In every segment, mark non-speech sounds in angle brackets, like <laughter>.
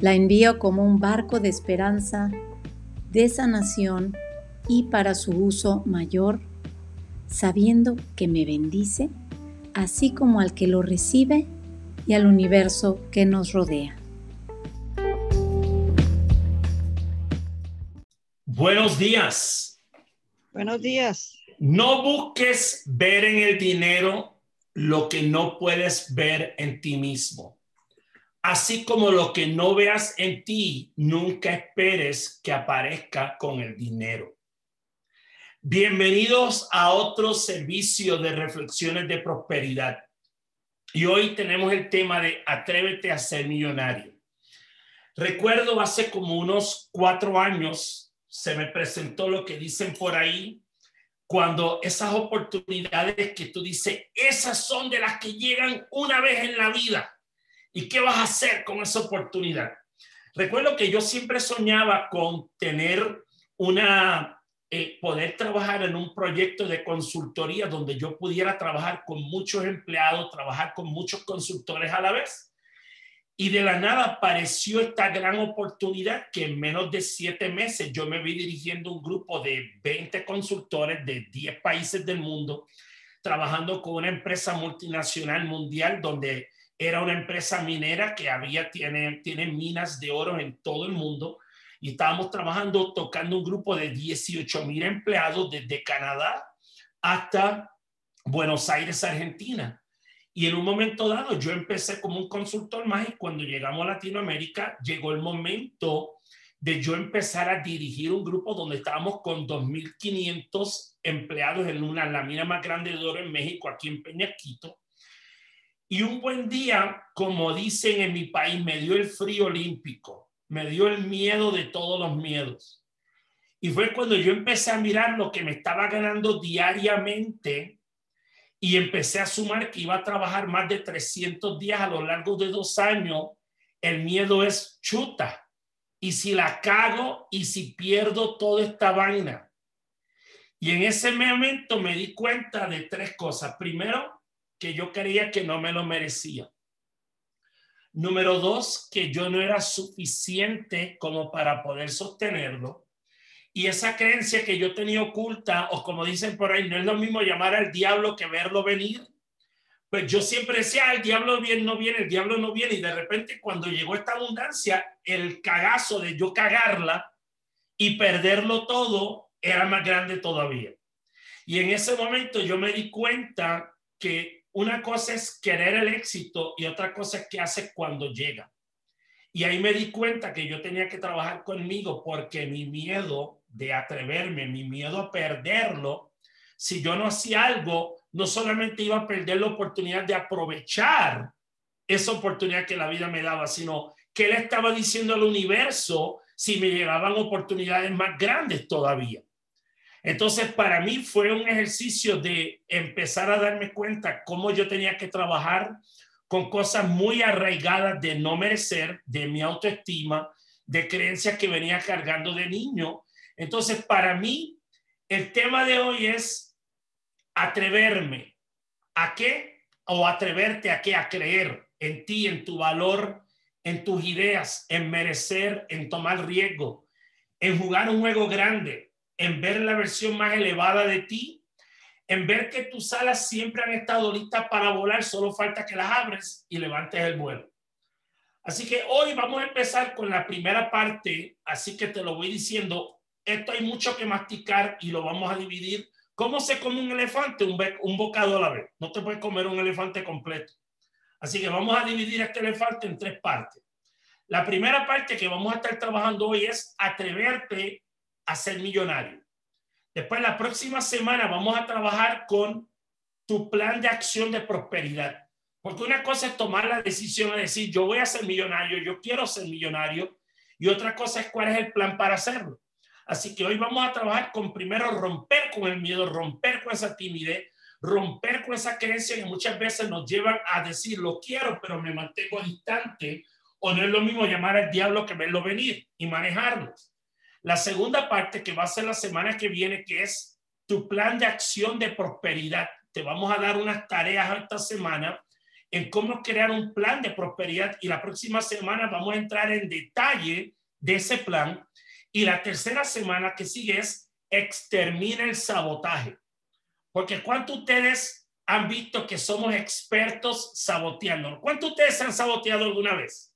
La envío como un barco de esperanza, de sanación y para su uso mayor, sabiendo que me bendice, así como al que lo recibe y al universo que nos rodea. Buenos días. Buenos días. No busques ver en el dinero lo que no puedes ver en ti mismo. Así como lo que no veas en ti, nunca esperes que aparezca con el dinero. Bienvenidos a otro servicio de reflexiones de prosperidad. Y hoy tenemos el tema de Atrévete a ser millonario. Recuerdo hace como unos cuatro años se me presentó lo que dicen por ahí, cuando esas oportunidades que tú dices, esas son de las que llegan una vez en la vida. ¿Y qué vas a hacer con esa oportunidad? Recuerdo que yo siempre soñaba con tener una, eh, poder trabajar en un proyecto de consultoría donde yo pudiera trabajar con muchos empleados, trabajar con muchos consultores a la vez. Y de la nada apareció esta gran oportunidad que en menos de siete meses yo me vi dirigiendo un grupo de 20 consultores de 10 países del mundo, trabajando con una empresa multinacional mundial donde era una empresa minera que había, tiene, tiene minas de oro en todo el mundo. Y estábamos trabajando, tocando un grupo de 18 mil empleados desde Canadá hasta Buenos Aires, Argentina. Y en un momento dado yo empecé como un consultor más y cuando llegamos a Latinoamérica llegó el momento de yo empezar a dirigir un grupo donde estábamos con 2.500 empleados en una, la mina más grande de oro en México, aquí en Peñasquito. Y un buen día, como dicen en mi país, me dio el frío olímpico, me dio el miedo de todos los miedos. Y fue cuando yo empecé a mirar lo que me estaba ganando diariamente y empecé a sumar que iba a trabajar más de 300 días a lo largo de dos años, el miedo es chuta. Y si la cago y si pierdo toda esta vaina. Y en ese momento me di cuenta de tres cosas. Primero, que yo creía que no me lo merecía. Número dos, que yo no era suficiente como para poder sostenerlo. Y esa creencia que yo tenía oculta, o como dicen por ahí, no es lo mismo llamar al diablo que verlo venir. Pues yo siempre decía, el diablo bien no viene, el diablo no viene. Y de repente cuando llegó esta abundancia, el cagazo de yo cagarla y perderlo todo era más grande todavía. Y en ese momento yo me di cuenta que una cosa es querer el éxito y otra cosa es qué hace cuando llega. Y ahí me di cuenta que yo tenía que trabajar conmigo porque mi miedo de atreverme, mi miedo a perderlo, si yo no hacía algo, no solamente iba a perder la oportunidad de aprovechar esa oportunidad que la vida me daba, sino que le estaba diciendo al universo si me llegaban oportunidades más grandes todavía. Entonces, para mí fue un ejercicio de empezar a darme cuenta cómo yo tenía que trabajar con cosas muy arraigadas de no merecer, de mi autoestima, de creencias que venía cargando de niño entonces, para mí, el tema de hoy es atreverme. ¿A qué? O atreverte a qué? A creer en ti, en tu valor, en tus ideas, en merecer, en tomar riesgo, en jugar un juego grande, en ver la versión más elevada de ti, en ver que tus alas siempre han estado listas para volar, solo falta que las abres y levantes el vuelo. Así que hoy vamos a empezar con la primera parte, así que te lo voy diciendo esto hay mucho que masticar y lo vamos a dividir. ¿Cómo se come un elefante? Un, un bocado a la vez. No te puedes comer un elefante completo. Así que vamos a dividir este elefante en tres partes. La primera parte que vamos a estar trabajando hoy es atreverte a ser millonario. Después, la próxima semana vamos a trabajar con tu plan de acción de prosperidad, Porque una cosa es tomar la decisión de decir, yo voy a ser millonario, yo quiero ser millonario, y otra cosa es cuál es el plan para hacerlo. Así que hoy vamos a trabajar con primero romper con el miedo, romper con esa timidez, romper con esa creencia que muchas veces nos llevan a decir, lo quiero, pero me mantengo distante, o no es lo mismo llamar al diablo que verlo venir y manejarlo. La segunda parte que va a ser la semana que viene, que es tu plan de acción de prosperidad. Te vamos a dar unas tareas esta semana en cómo crear un plan de prosperidad y la próxima semana vamos a entrar en detalle de ese plan. Y la tercera semana que sigue es extermina el sabotaje. Porque ¿cuántos ustedes han visto que somos expertos saboteando? ¿Cuántos ustedes han saboteado alguna vez?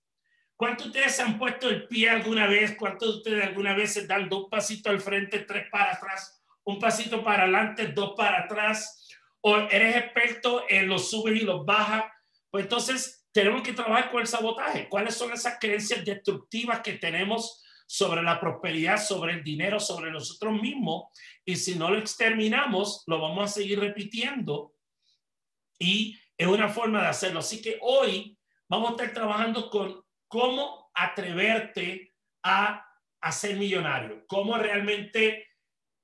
¿Cuántos ustedes han puesto el pie alguna vez? ¿Cuántos de ustedes alguna vez se dan dos pasitos al frente, tres para atrás, un pasito para adelante, dos para atrás? ¿O eres experto en los subes y los bajas? Pues entonces tenemos que trabajar con el sabotaje. ¿Cuáles son esas creencias destructivas que tenemos sobre la prosperidad, sobre el dinero, sobre nosotros mismos? Y si no lo exterminamos, lo vamos a seguir repitiendo. Y es una forma de hacerlo. Así que hoy vamos a estar trabajando con cómo atreverte a, a ser millonario, cómo realmente,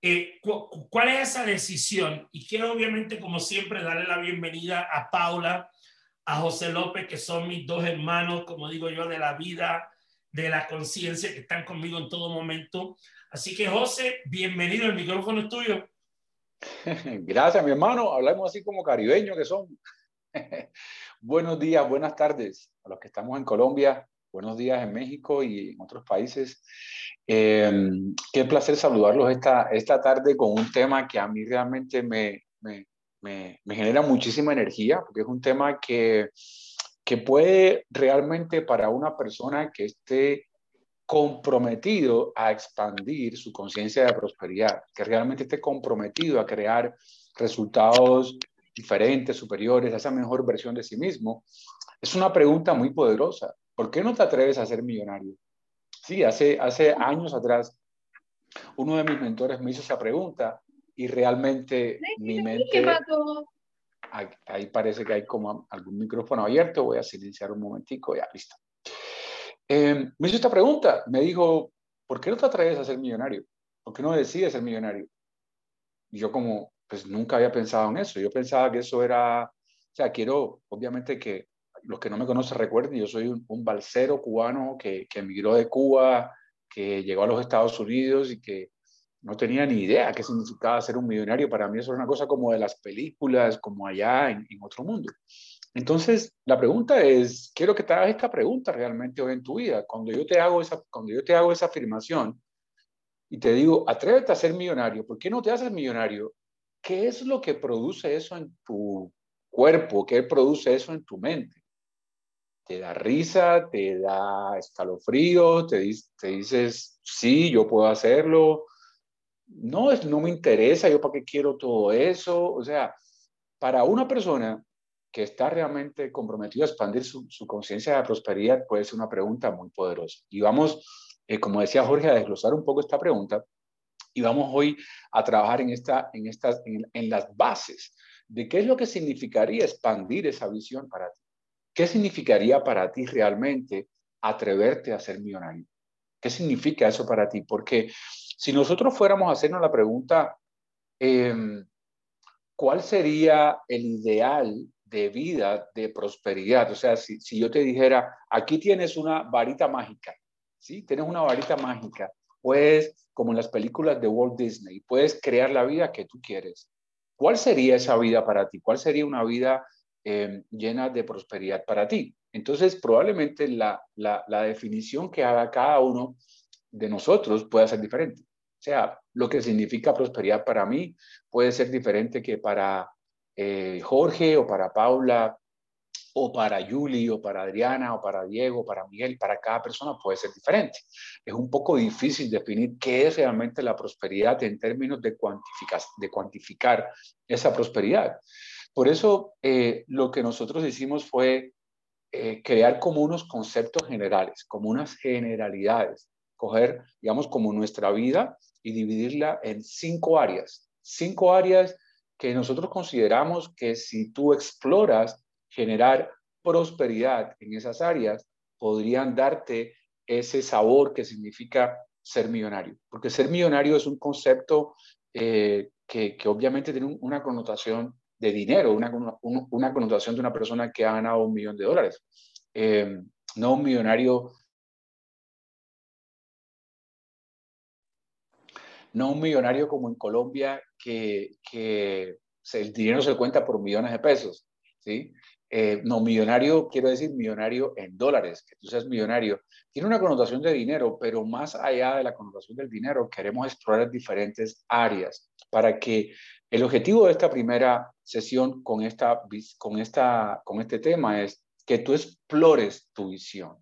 eh, cuál es esa decisión. Y quiero obviamente, como siempre, darle la bienvenida a Paula a José López, que son mis dos hermanos, como digo yo, de la vida, de la conciencia, que están conmigo en todo momento. Así que, José, bienvenido, el micrófono es tuyo. <laughs> Gracias, mi hermano. Hablamos así como caribeños que son. <laughs> buenos días, buenas tardes a los que estamos en Colombia, buenos días en México y en otros países. Eh, qué placer saludarlos esta, esta tarde con un tema que a mí realmente me, me, me, genera muchísima energía, porque es un tema que, que puede realmente para una persona que esté comprometido a expandir su conciencia de prosperidad, que realmente esté comprometido a crear resultados diferentes, superiores, a esa mejor versión de sí mismo, es una pregunta muy poderosa. ¿Por qué no te atreves a ser millonario? Sí, hace, hace años atrás, uno de mis mentores me hizo esa pregunta y realmente mi mente... Ahí, parece que hay como algún micrófono abierto, voy a silenciar un momentico, ya, listo. Em, me hizo esta pregunta, me dijo, ¿por qué no te atreves a ser millonario? ¿Por qué no decides ser millonario? Y yo como, pues nunca había pensado en eso, yo pensaba que eso era, o sea, quiero, obviamente que los que no me conocen recuerden, yo soy un, un balsero cubano que, que emigró de Cuba, que llegó a los Estados Unidos y que no tenía ni idea qué significaba ser un millonario. Para mí eso era una cosa como de las películas, como allá en, otro mundo. Entonces, la pregunta es, quiero que te hagas esta pregunta realmente hoy en tu vida. Cuando yo te hago esa, cuando yo te hago esa afirmación y te digo, atrévete a ser millonario, ¿por qué no te haces millonario? ¿Qué es lo que produce eso en tu cuerpo? ¿Qué produce eso en tu mente? ¿Te da risa? ¿Te da escalofrío? ¿Te, te dices, sí, yo puedo hacerlo? no, es, no me interesa, yo para qué quiero todo eso. O sea, para una persona que está realmente comprometida a expandir su, conciencia de prosperidad, puede ser una pregunta muy poderosa. Y vamos, eh, como decía Jorge, a desglosar un poco esta pregunta y vamos hoy a trabajar en, esta, en, estas, en las bases de qué es lo que significaría expandir esa visión para ti. ¿Qué significaría para ti realmente atreverte a ser millonario? ¿Qué significa eso para ti? Porque si nosotros fuéramos a hacernos la pregunta, em, ¿cuál sería el ideal de vida, de prosperidad? O sea, si, yo te dijera, aquí tienes una varita mágica, ¿sí? Tienes una varita mágica, puedes, como en las películas de Walt Disney, puedes crear la vida que tú quieres. ¿Cuál sería esa vida para ti? ¿Cuál sería una vida em, llena de prosperidad para ti? Entonces, probablemente la, la definición que haga cada uno de nosotros pueda ser diferente. O sea, lo que significa prosperidad para mí puede ser diferente que para eh, Jorge o para Paula o para Julie o para Adriana o para Diego, para Miguel, para cada persona puede ser diferente. Es un poco difícil definir qué es realmente la prosperidad en términos de cuantificar, de cuantificar esa prosperidad. Por eso eh, lo que nosotros hicimos fue eh, crear como unos conceptos generales, como unas generalidades, coger, digamos, como nuestra vida y dividirla en cinco áreas. Cinco áreas que nosotros consideramos que si tú exploras generar prosperidad en esas áreas, podrían darte ese sabor que significa ser millonario. Porque ser millonario es un concepto eh, que, obviamente tiene una connotación de dinero, una, una, connotación de una persona que ha ganado un millón de dólares. Eh, no un millonario no un millonario como en Colombia que, que el dinero se cuenta por millones de pesos, ¿sí? Eh, no, millonario, quiero decir millonario en dólares, que tú seas millonario. Tiene una connotación de dinero, pero más allá de la connotación del dinero, queremos explorar diferentes áreas para que el objetivo de esta primera sesión con, esta, con, esta, con este tema es que tú explores tu visión.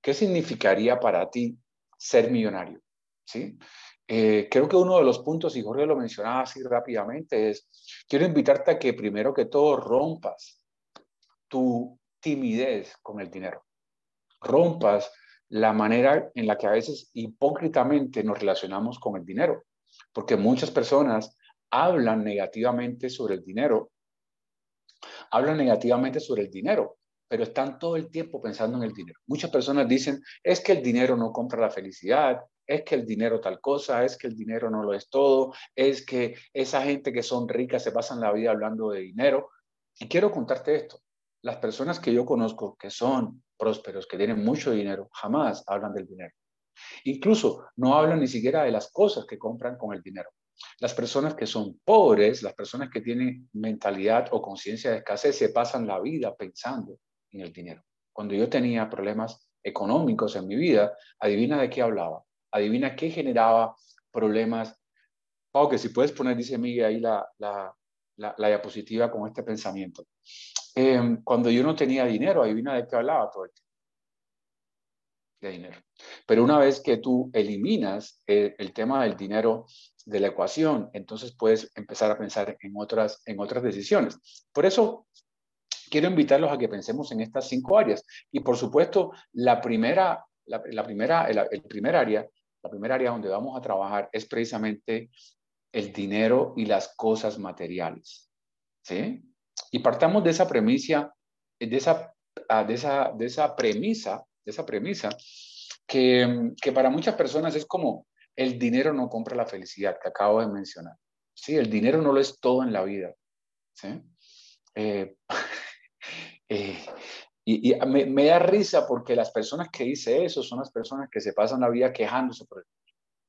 ¿Qué significaría para ti ser millonario? ¿Sí? Eh, creo que uno de los puntos, y Jorge lo mencionaba así rápidamente, es, quiero invitarte a que primero que todo rompas tu timidez con el dinero. Rompas la manera en la que a veces hipócritamente nos relacionamos con el dinero, porque muchas personas hablan negativamente sobre el dinero, hablan negativamente sobre el dinero, pero están todo el tiempo pensando en el dinero. Muchas personas dicen, es que el dinero no compra la felicidad, es que el dinero tal cosa, es que el dinero no lo es todo, es que esa gente que son ricas se pasan la vida hablando de dinero. Y quiero contarte esto. Las personas que yo conozco que son prósperos, que tienen mucho dinero, jamás hablan del dinero. Incluso no hablan ni siquiera de las cosas que compran con el dinero. Las personas que son pobres, las personas que tienen mentalidad o conciencia de escasez, se pasan la vida pensando en el dinero. Cuando yo tenía problemas económicos en mi vida, adivina de qué hablaba adivina qué generaba problemas. Pau, que si puedes poner, dice Miguel, ahí la, la, la, diapositiva con este pensamiento. Em, cuando yo no tenía dinero, adivina de qué hablaba todo el tiempo. De dinero. Pero una vez que tú eliminas el, el, tema del dinero de la ecuación, entonces puedes empezar a pensar en otras, en otras decisiones. Por eso quiero invitarlos a que pensemos en estas cinco áreas. Y por supuesto, la primera, la, la primera, el, el, primer área la primera área donde vamos a trabajar es precisamente el dinero y las cosas materiales. ¿Sí? Y partamos de esa premisa, de esa, ah, de esa, de esa premisa, de esa premisa, que, que para muchas personas es como el dinero no compra la felicidad que acabo de mencionar. Sí, el dinero no lo es todo en la vida. ¿sí? Eh, <laughs> eh, y, me, da risa porque las personas que dicen eso son las personas que se pasan la vida quejándose por el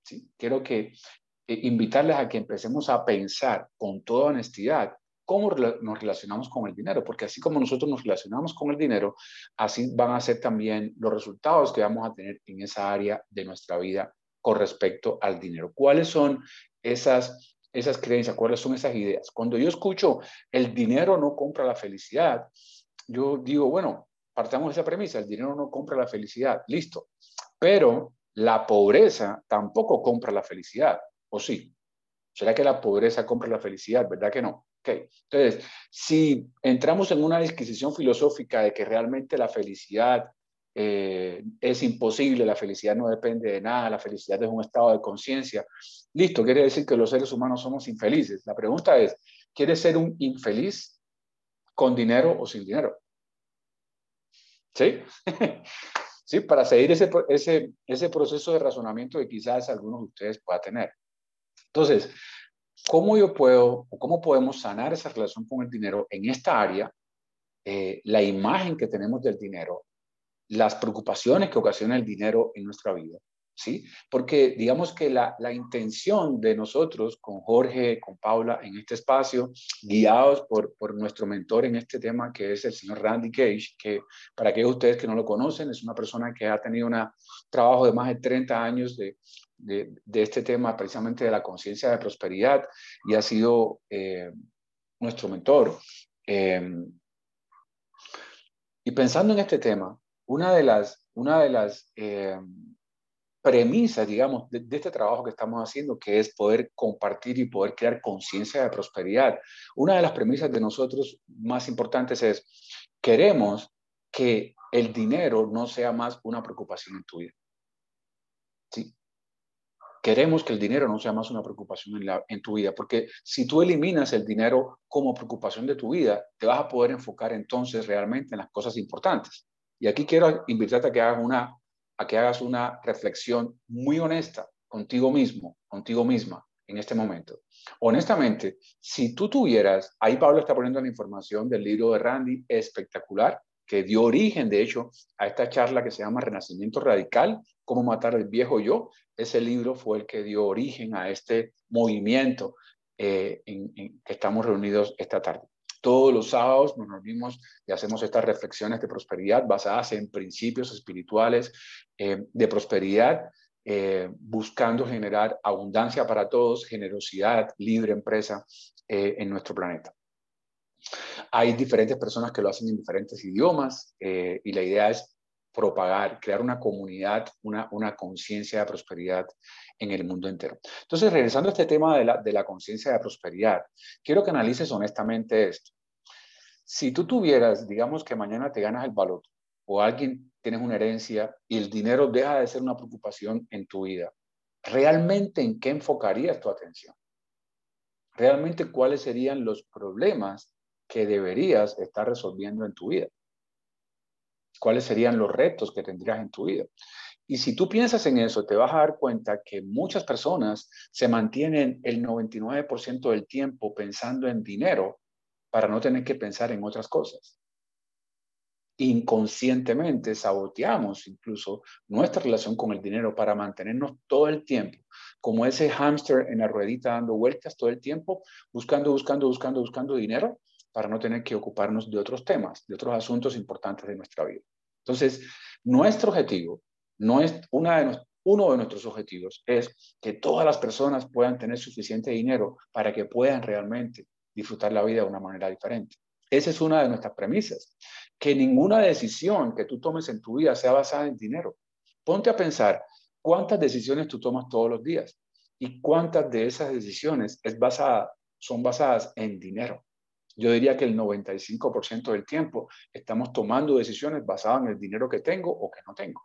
¿sí? Quiero que eh, invitarles a que empecemos a pensar con toda honestidad cómo nos relacionamos con el dinero, porque así como nosotros nos relacionamos con el dinero, así van a ser también los resultados que vamos a tener en esa área de nuestra vida con respecto al dinero. ¿Cuáles son esas, esas creencias? ¿Cuáles son esas ideas? Cuando yo escucho el dinero no compra la felicidad, yo digo, bueno, partamos de esa premisa, el dinero no compra la felicidad, listo. Pero la pobreza tampoco compra la felicidad, ¿o sí? ¿Será que la pobreza compra la felicidad? ¿Verdad que no? Okay. Entonces, si entramos en una disquisición filosófica de que realmente la felicidad eh, es imposible, la felicidad no depende de nada, la felicidad es un estado de conciencia, listo, quiere decir que los seres humanos somos infelices. La pregunta es, ¿quieres ser un infeliz con dinero o sin dinero? ¿Sí? <laughs> ¿Sí? Para seguir ese, ese, ese proceso de razonamiento que quizás algunos de ustedes puedan tener. Entonces, ¿cómo yo puedo o cómo podemos sanar esa relación con el dinero en esta área? Eh, la imagen que tenemos del dinero, las preocupaciones que ocasiona el dinero en nuestra vida ¿sí? Porque digamos que la, la, intención de nosotros con Jorge, con Paula en este espacio, guiados por, por nuestro mentor en este tema, que es el señor Randy Cage, que para aquellos de ustedes que no lo conocen, es una persona que ha tenido un trabajo de más de 30 años de, de, de este tema, precisamente de la conciencia de prosperidad, y ha sido eh, nuestro mentor. Eh, y pensando en este tema, una de las, una de las eh, premisa, digamos, de, este trabajo que estamos haciendo, que es poder compartir y poder crear conciencia de prosperidad. Una de las premisas de nosotros más importantes es, queremos que el dinero no sea más una preocupación en tu vida. ¿Sí? Queremos que el dinero no sea más una preocupación en, tu vida, porque si tú eliminas el dinero como preocupación de tu vida, te vas a poder enfocar entonces realmente en las cosas importantes. Y aquí quiero invitarte a que hagas una, a que hagas una reflexión muy honesta contigo mismo, contigo misma en este momento. Honestamente, si tú tuvieras, ahí Pablo está poniendo la información del libro de Randy, espectacular, que dio origen, de hecho, a esta charla que se llama Renacimiento Radical, cómo matar al viejo yo. Ese libro fue el que dio origen a este movimiento eh, en, que estamos reunidos esta tarde. Todos los sábados nos reunimos y hacemos estas reflexiones de prosperidad basadas en principios espirituales eh, de prosperidad, eh, buscando generar abundancia para todos, generosidad, libre empresa en nuestro planeta. Hay diferentes personas que lo hacen en diferentes idiomas eh, y la idea es propagar, crear una comunidad, una, conciencia de prosperidad en el mundo entero. Entonces, regresando a este tema de la, de la conciencia de prosperidad, quiero que analices honestamente esto. Si tú tuvieras, digamos que mañana te ganas el baloto o alguien tienes una herencia y el dinero deja de ser una preocupación en tu vida, ¿realmente en qué enfocarías tu atención? ¿Realmente cuáles serían los problemas que deberías estar resolviendo en tu vida? ¿Cuáles serían los retos que tendrías en tu vida? Y si tú piensas en eso, te vas a dar cuenta que muchas personas se mantienen el 99% del tiempo pensando en dinero para no tener que pensar en otras cosas. Inconscientemente saboteamos incluso nuestra relación con el dinero para mantenernos todo el tiempo como ese hámster en la ruedita dando vueltas todo el tiempo, buscando, buscando, buscando, buscando dinero para no tener que ocuparnos de otros temas, de otros asuntos importantes de nuestra vida. Entonces, nuestro objetivo, no es uno de nuestros objetivos es que todas las personas puedan tener suficiente dinero para que puedan realmente disfrutar la vida de una manera diferente. Esa es una de nuestras premisas, que ninguna decisión que tú tomes en tu vida sea basada en dinero. Ponte a pensar cuántas decisiones tú tomas todos los días y cuántas de esas decisiones es basada, son basadas en dinero. Yo diría que el 95% del tiempo estamos tomando decisiones basadas en el dinero que tengo o que no tengo.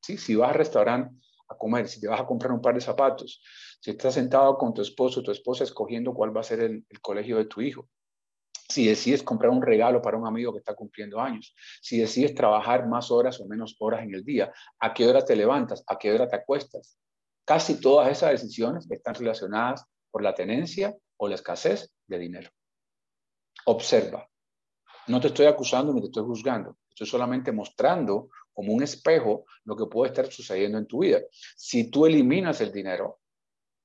¿Sí? Si vas al restaurante a comer, si te vas a comprar un par de zapatos, si estás sentado con tu esposo o tu esposa escogiendo cuál va a ser el, el colegio de tu hijo, si decides comprar un regalo para un amigo que está cumpliendo años, si decides trabajar más horas o menos horas en el día, a qué hora te levantas, a qué hora te acuestas. Casi todas esas decisiones están relacionadas por la tenencia o la escasez de dinero. Observa. No te estoy acusando ni te estoy juzgando. Estoy solamente mostrando como un espejo lo que puede estar sucediendo en tu vida. Si tú eliminas el dinero,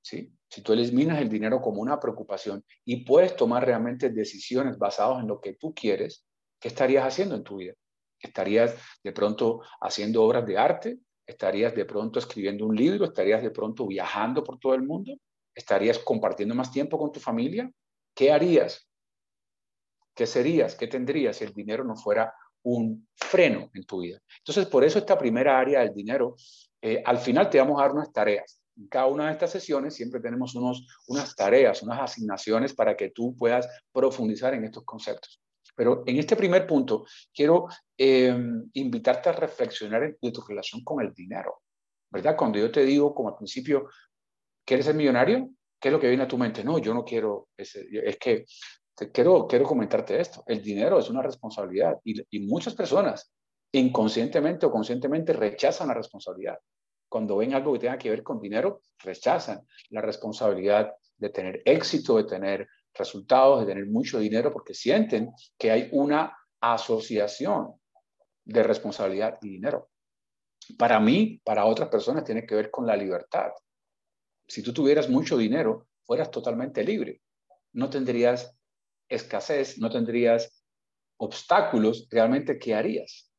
¿sí? si tú eliminas el dinero como una preocupación y puedes tomar realmente decisiones basadas en lo que tú quieres, ¿qué estarías haciendo en tu vida? ¿Estarías de pronto haciendo obras de arte? ¿Estarías de pronto escribiendo un libro? ¿Estarías de pronto viajando por todo el mundo? ¿Estarías compartiendo más tiempo con tu familia? ¿Qué harías? ¿Qué serías? ¿Qué tendrías si el dinero no fuera un freno en tu vida? Entonces, por eso esta primera área del dinero, eh, al final te vamos a dar unas tareas. En cada una de estas sesiones siempre tenemos unos, unas tareas, unas asignaciones para que tú puedas profundizar en estos conceptos. Pero en este primer punto, quiero em, invitarte a reflexionar de tu relación con el dinero. ¿Verdad? Cuando yo te digo, como al principio, ¿quieres ser millonario? ¿Qué es lo que viene a tu mente? No, yo no quiero, ese, es que quiero, quiero comentarte esto. El dinero es una responsabilidad y, y muchas personas inconscientemente o conscientemente rechazan la responsabilidad. Cuando ven algo que tenga que ver con dinero, rechazan la responsabilidad de tener éxito, de tener resultados, de tener mucho dinero, porque sienten que hay una asociación de responsabilidad y dinero. Para mí, para otras personas, tiene que ver con la libertad. Si tú tuvieras mucho dinero, fueras totalmente libre. No tendrías escasez, no tendrías obstáculos, realmente, ¿qué harías?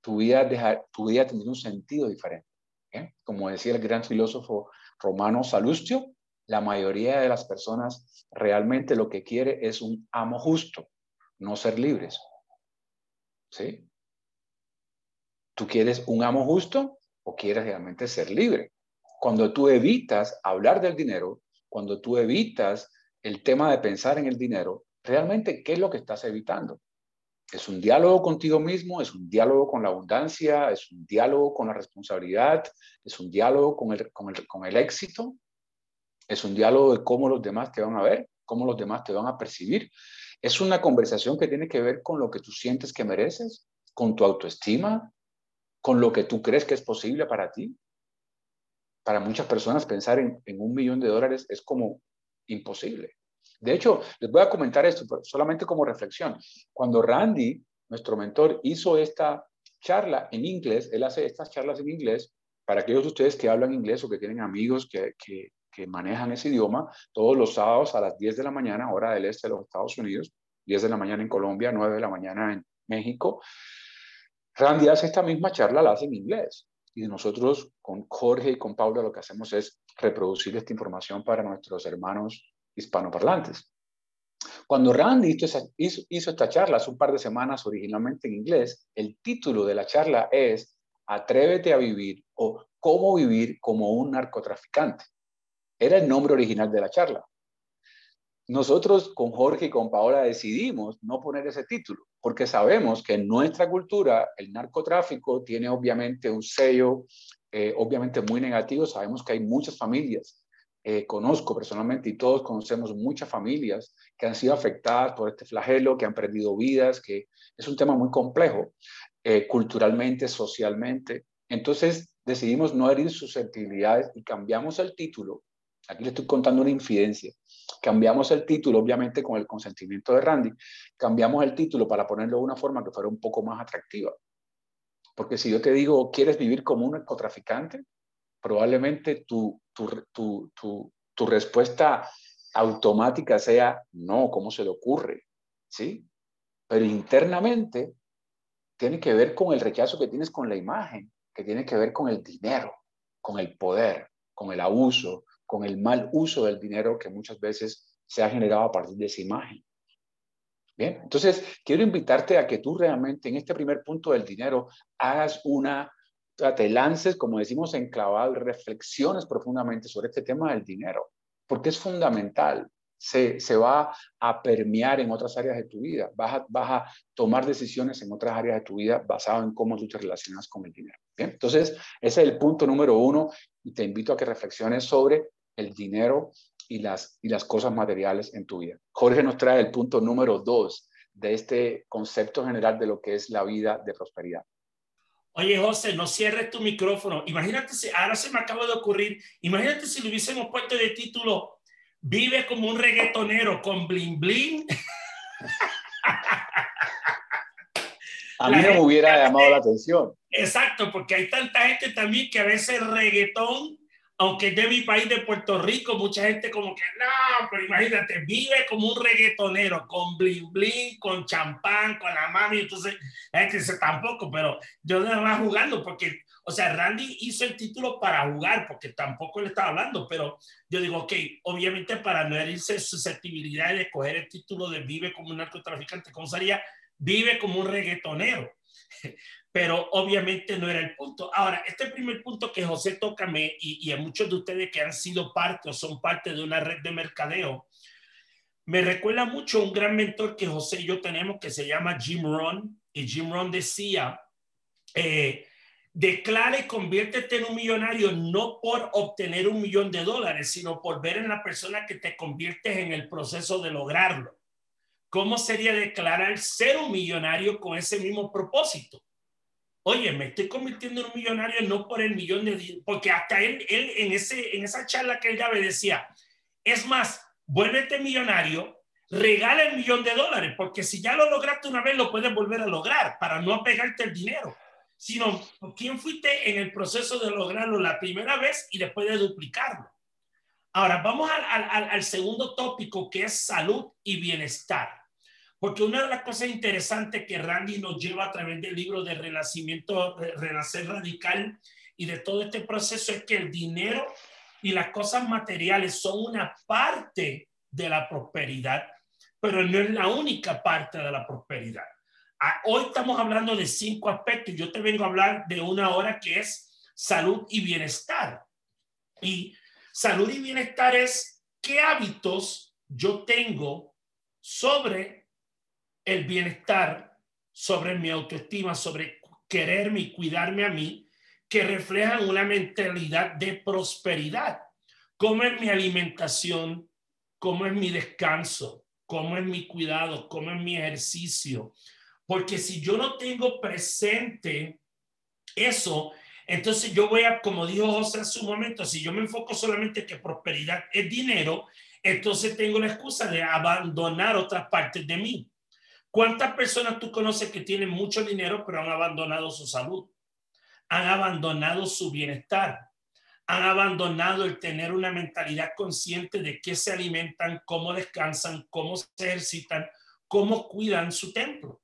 Tu vida, tu vida tendría un sentido diferente. ¿eh? Como decía el gran filósofo romano Salustio, la mayoría de las personas realmente lo que quiere es un amo justo, no ser libres. ¿Sí? ¿Tú quieres un amo justo o quieres realmente ser libre? Cuando tú evitas hablar del dinero, cuando tú evitas el tema de pensar en el dinero, realmente, ¿qué es lo que estás evitando? Es un diálogo contigo mismo, es un diálogo con la abundancia, es un diálogo con la responsabilidad, es un diálogo con el, con el, con el éxito, es un diálogo de cómo los demás te van a ver, cómo los demás te van a percibir. Es una conversación que tiene que ver con lo que tú sientes que mereces, con tu autoestima, con lo que tú crees que es posible para ti. Para muchas personas pensar en, en un millón de dólares es como imposible. De hecho, les voy a comentar esto solamente como reflexión. Cuando Randy, nuestro mentor, hizo esta charla en inglés, él hace estas charlas en inglés para aquellos de ustedes que hablan inglés o que tienen amigos que, que, que manejan ese idioma, todos los sábados a las 10 de la mañana, hora del este de los Estados Unidos, 10 de la mañana en Colombia, 9 de la mañana en México. Randy hace esta misma charla, la hace en inglés. Y nosotros con Jorge y con Paula lo que hacemos es reproducir esta información para nuestros hermanos hispanoparlantes. Cuando Randy hizo, hizo, esta charla hace un par de semanas originalmente en inglés, el título de la charla es Atrévete a vivir o Cómo vivir como un narcotraficante. Era el nombre original de la charla. Nosotros con Jorge y con Paola decidimos no poner ese título porque sabemos que en nuestra cultura el narcotráfico tiene obviamente un sello eh, obviamente muy negativo. Sabemos que hay muchas familias eh, conozco personalmente y todos conocemos muchas familias que han sido afectadas por este flagelo, que han perdido vidas, que es un tema muy complejo eh, culturalmente, socialmente. Entonces decidimos no herir susceptibilidades y cambiamos el título. Aquí le estoy contando una infidencia. Cambiamos el título, obviamente con el consentimiento de Randy, cambiamos el título para ponerlo de una forma que fuera un poco más atractiva. Porque si yo te digo, ¿quieres vivir como un narcotraficante? Probablemente tu, tu, tu, respuesta automática sea, no, ¿cómo se le ocurre? ¿Sí? Pero internamente tiene que ver con el rechazo que tienes con la imagen, que tiene que ver con el dinero, con el poder, con el abuso, con el mal uso del dinero que muchas veces se ha generado a partir de esa imagen. Bien, entonces quiero invitarte a que tú realmente en este primer punto del dinero hagas una te lances, como decimos en clavado, reflexiones profundamente sobre este tema del dinero, porque es fundamental. Se, se, va a permear en otras áreas de tu vida. Vas a, vas a, tomar decisiones en otras áreas de tu vida basado en cómo tú te relacionas con el dinero. ¿bien? Entonces, ese es el punto número uno y te invito a que reflexiones sobre el dinero y las, y las cosas materiales en tu vida. Jorge nos trae el punto número dos de este concepto general de lo que es la vida de prosperidad. Oye, José, no cierres tu micrófono. Imagínate si, ahora se me acaba de ocurrir, imagínate si le hubiésemos puesto de título, vive como un reggaetonero con bling bling. <laughs> A mí no me hubiera llamado la atención. Exacto, porque hay tanta gente también que a veces reggaetón aunque es de mi país, de Puerto Rico, mucha gente como que, no, pero imagínate, vive como un reggaetonero, con bling bling, con champán, con la mami, entonces, es que dice tampoco, pero yo no va jugando, porque, o sea, Randy hizo el título para jugar, porque tampoco le estaba hablando, pero yo digo, ok, obviamente para no herirse susceptibilidad de escoger el título de vive como un narcotraficante, ¿cómo sería? Vive como un reggaetonero pero obviamente no era el punto. Ahora, este primer punto que José toca y, y a muchos de ustedes que han sido parte o son parte de una red de mercadeo, me recuerda mucho un gran mentor que José y yo tenemos que se llama Jim Ron. Y Jim Ron decía, eh, declara y conviértete en un millonario no por obtener un millón de dólares, sino por ver en la persona que te conviertes en el proceso de lograrlo. ¿Cómo sería declarar ser un millonario con ese mismo propósito? Oye, me estoy convirtiendo en un millonario no por el millón de porque hasta él, él en, ese, en esa charla que él me decía, es más, vuélvete millonario, regala el millón de dólares, porque si ya lo lograste una vez, lo puedes volver a lograr para no apegarte el dinero, sino quién fuiste en el proceso de lograrlo la primera vez y después de duplicarlo. Ahora, vamos al, al, al segundo tópico que es salud y bienestar. Porque una de las cosas interesantes que Randy nos lleva a través del libro de Renacimiento, Renacer Radical y de todo este proceso es que el dinero y las cosas materiales son una parte de la prosperidad, pero no es la única parte de la prosperidad. Ah, hoy estamos hablando de cinco aspectos. Yo te vengo a hablar de una hora que es salud y bienestar. Y salud y bienestar es qué hábitos yo tengo sobre el bienestar sobre mi autoestima, sobre quererme y cuidarme a mí, que reflejan una mentalidad de prosperidad. ¿Cómo es mi alimentación? ¿Cómo es mi descanso? ¿Cómo es mi cuidado? ¿Cómo es mi ejercicio? Porque si yo no tengo presente eso, entonces yo voy a, como dijo José hace un momento, si yo me enfoco solamente que prosperidad es dinero, entonces tengo la excusa de abandonar otras partes de mí. ¿Cuántas personas tú conoces que tienen mucho dinero pero han abandonado su salud? Han abandonado su bienestar. Han abandonado el tener una mentalidad consciente de qué se alimentan, cómo descansan, cómo se ejercitan, cómo cuidan su templo.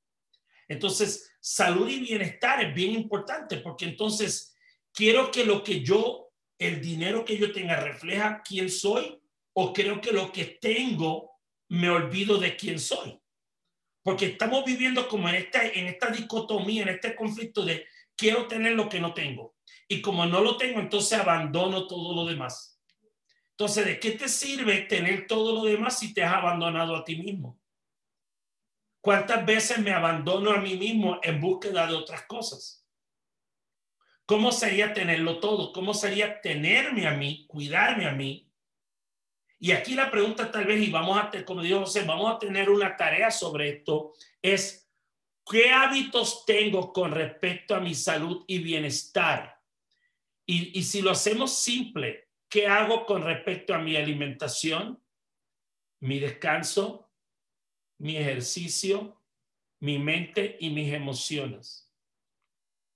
Entonces, salud y bienestar es bien importante porque entonces quiero que lo que yo, el dinero que yo tenga refleja quién soy o creo que lo que tengo me olvido de quién soy. Porque estamos viviendo como en esta, en esta dicotomía, en este conflicto de quiero tener lo que no tengo. Y como no lo tengo, entonces abandono todo lo demás. Entonces, ¿de qué te sirve tener todo lo demás si te has abandonado a ti mismo? ¿Cuántas veces me abandono a mí mismo en búsqueda de otras cosas? ¿Cómo sería tenerlo todo? ¿Cómo sería tenerme a mí, cuidarme a mí y aquí la pregunta tal vez, y vamos a, como dijo José, vamos a tener una tarea sobre esto, es ¿qué hábitos tengo con respecto a mi salud y bienestar? Y, y si lo hacemos simple, ¿qué hago con respecto a mi alimentación, mi descanso, mi ejercicio, mi mente y mis emociones?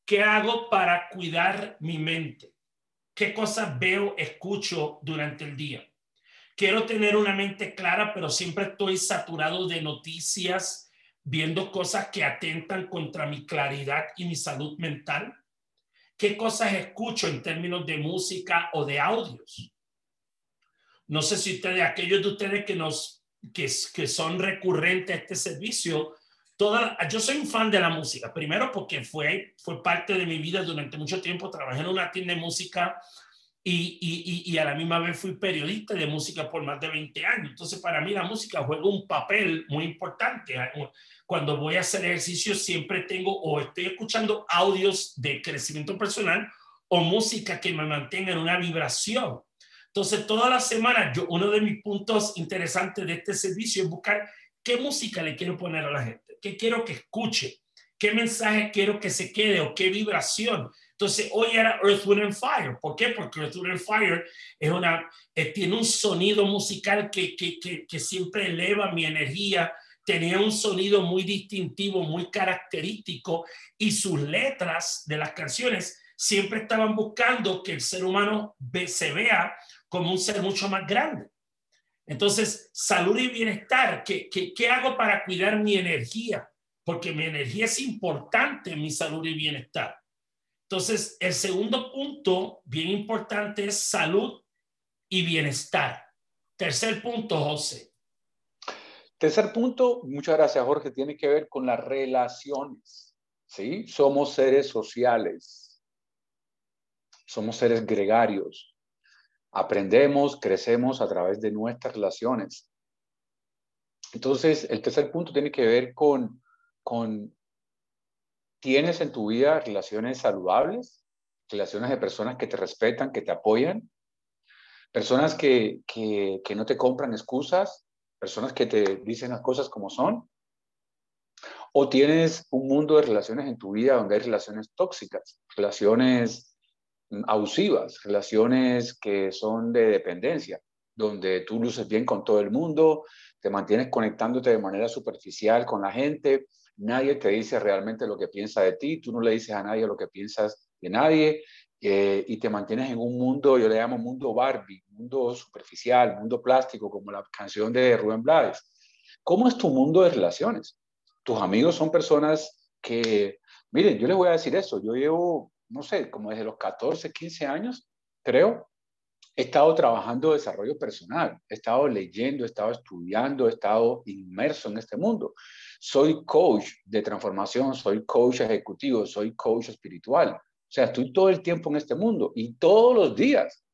¿Qué hago para cuidar mi mente? ¿Qué cosas veo, escucho durante el día? Quiero tener una mente clara, pero siempre estoy saturado de noticias, viendo cosas que atentan contra mi claridad y mi salud mental. ¿Qué cosas escucho en términos de música o de audios? No sé si ustedes, aquellos de ustedes que nos que, que son recurrentes a este servicio, toda, yo soy un fan de la música. Primero porque fue, fue parte de mi vida durante mucho tiempo. Trabajé en una tienda de música y, y, y, a la misma vez fui periodista de música por más de 20 años. Entonces, para mí la música juega un papel muy importante. Cuando voy a hacer ejercicio, siempre tengo o estoy escuchando audios de crecimiento personal o música que me mantenga en una vibración. Entonces, toda la semana, yo, uno de mis puntos interesantes de este servicio es buscar qué música le quiero poner a la gente, qué quiero que escuche, qué mensaje quiero que se quede o qué vibración. Entonces, hoy era Earth, Wind and Fire. ¿Por qué? Porque Earth, Wind and Fire eh, tiene un sonido musical que, siempre eleva mi energía, tenía un sonido muy distintivo, muy característico y sus letras de las canciones siempre estaban buscando que el ser humano se vea como un ser mucho más grande. Entonces, salud y bienestar, ¿qué, qué, qué hago para cuidar mi energía? Porque mi energía es importante en mi salud y bienestar. Entonces, el segundo punto, bien importante, es salud y bienestar. Tercer punto, José. Tercer punto, muchas gracias, Jorge, tiene que ver con las relaciones. ¿sí? Somos seres sociales. Somos seres gregarios. Aprendemos, crecemos a través de nuestras relaciones. Entonces, el tercer punto tiene que ver con, con ¿Tienes en tu vida relaciones saludables? Relaciones de personas que te respetan, que te apoyan, personas que, que, que no te compran excusas, personas que te dicen las cosas como son. ¿O tienes un mundo de relaciones en tu vida donde hay relaciones tóxicas, relaciones mm, abusivas, relaciones que son de dependencia, donde tú luces bien con todo el mundo, te mantienes conectándote de manera superficial con la gente, nadie te dice realmente lo que piensa de ti, tú no le dices a nadie lo que piensas de nadie eh, y te mantienes en un mundo, yo le llamo mundo Barbie, mundo superficial, mundo plástico, como la canción de Rubén Blades. ¿Cómo es tu mundo de relaciones? Tus amigos son personas que, miren, yo les voy a decir eso, yo llevo, no sé, como desde los 14, 15 años, creo, he estado trabajando desarrollo personal, he estado leyendo, he estado estudiando, he estado inmerso en este mundo. Soy coach de transformación, soy coach ejecutivo, soy coach espiritual. O sea, estoy todo el tiempo en este mundo y todos los días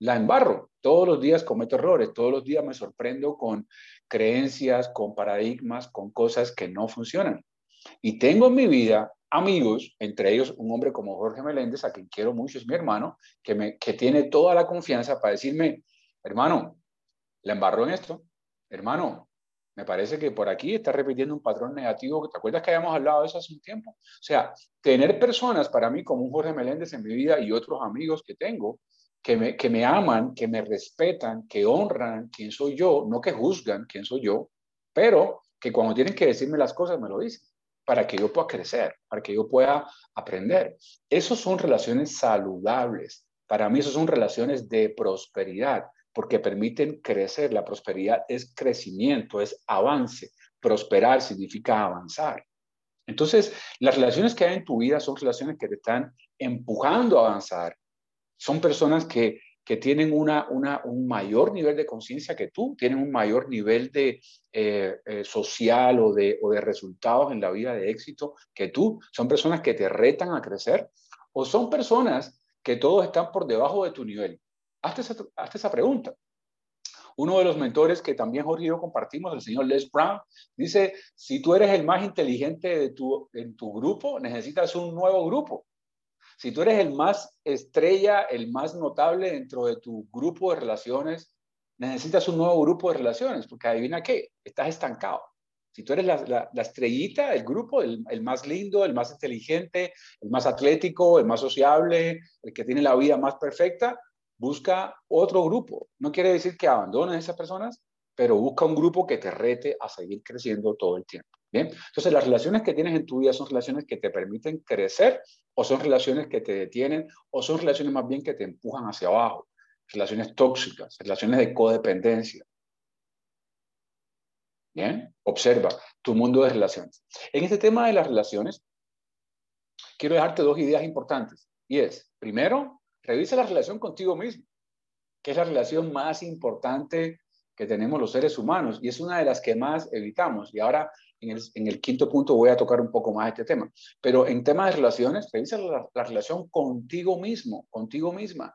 la embarro, todos los días cometo errores, todos los días me sorprendo con creencias, con paradigmas, con cosas que no funcionan. Y tengo en mi vida amigos, entre ellos un hombre como Jorge Meléndez, a quien quiero mucho, es mi hermano, que, me, que tiene toda la confianza para decirme, hermano, le embarró en esto, hermano, me parece que por aquí está repitiendo un patrón negativo. ¿Te acuerdas que habíamos hablado de eso hace un tiempo? O sea, tener personas para mí como un Jorge Meléndez en mi vida y otros amigos que tengo, que me, que me aman, que me respetan, que honran quién soy yo, no que juzgan quién soy yo, pero que cuando tienen que decirme las cosas me lo dicen para que yo pueda crecer, para que yo pueda aprender. Esas son relaciones saludables. Para mí, esas son relaciones de prosperidad, porque permiten crecer. La prosperidad es crecimiento, es avance. Prosperar significa avanzar. Entonces, las relaciones que hay en tu vida son relaciones que te están empujando a avanzar. Son personas que que tienen una, un mayor nivel de conciencia que tú, tienen un mayor nivel de eh, eh, social o de, o de resultados en la vida de éxito que tú. Son personas que te retan a crecer o son personas que todos están por debajo de tu nivel. Hazte esa, pregunta. Uno de los mentores que también Jorge y yo compartimos, el señor Les Brown, dice, si tú eres el más inteligente de tu, en tu grupo, necesitas un nuevo grupo. Si tú eres el más estrella, el más notable dentro de tu grupo de relaciones, necesitas un nuevo grupo de relaciones, porque adivina qué, estás estancado. Si tú eres la, estrellita del grupo, el, más lindo, el más inteligente, el más atlético, el más sociable, el que tiene la vida más perfecta, busca otro grupo. No quiere decir que abandones a esas personas, pero busca un grupo que te rete a seguir creciendo todo el tiempo. Bien, entonces las relaciones que tienes en tu vida son relaciones que te permiten crecer o son relaciones que te detienen o son relaciones más bien que te empujan hacia abajo, relaciones tóxicas, relaciones de codependencia. Bien, observa tu mundo de relaciones. En este tema de las relaciones, quiero dejarte dos ideas importantes. Y es, primero, revisa la relación contigo mismo, que es la relación más importante que tenemos los seres humanos y es una de las que más evitamos. Y ahora en el, quinto punto voy a tocar un poco más este tema. Pero en temas de relaciones, revisa la, la relación contigo mismo, contigo misma.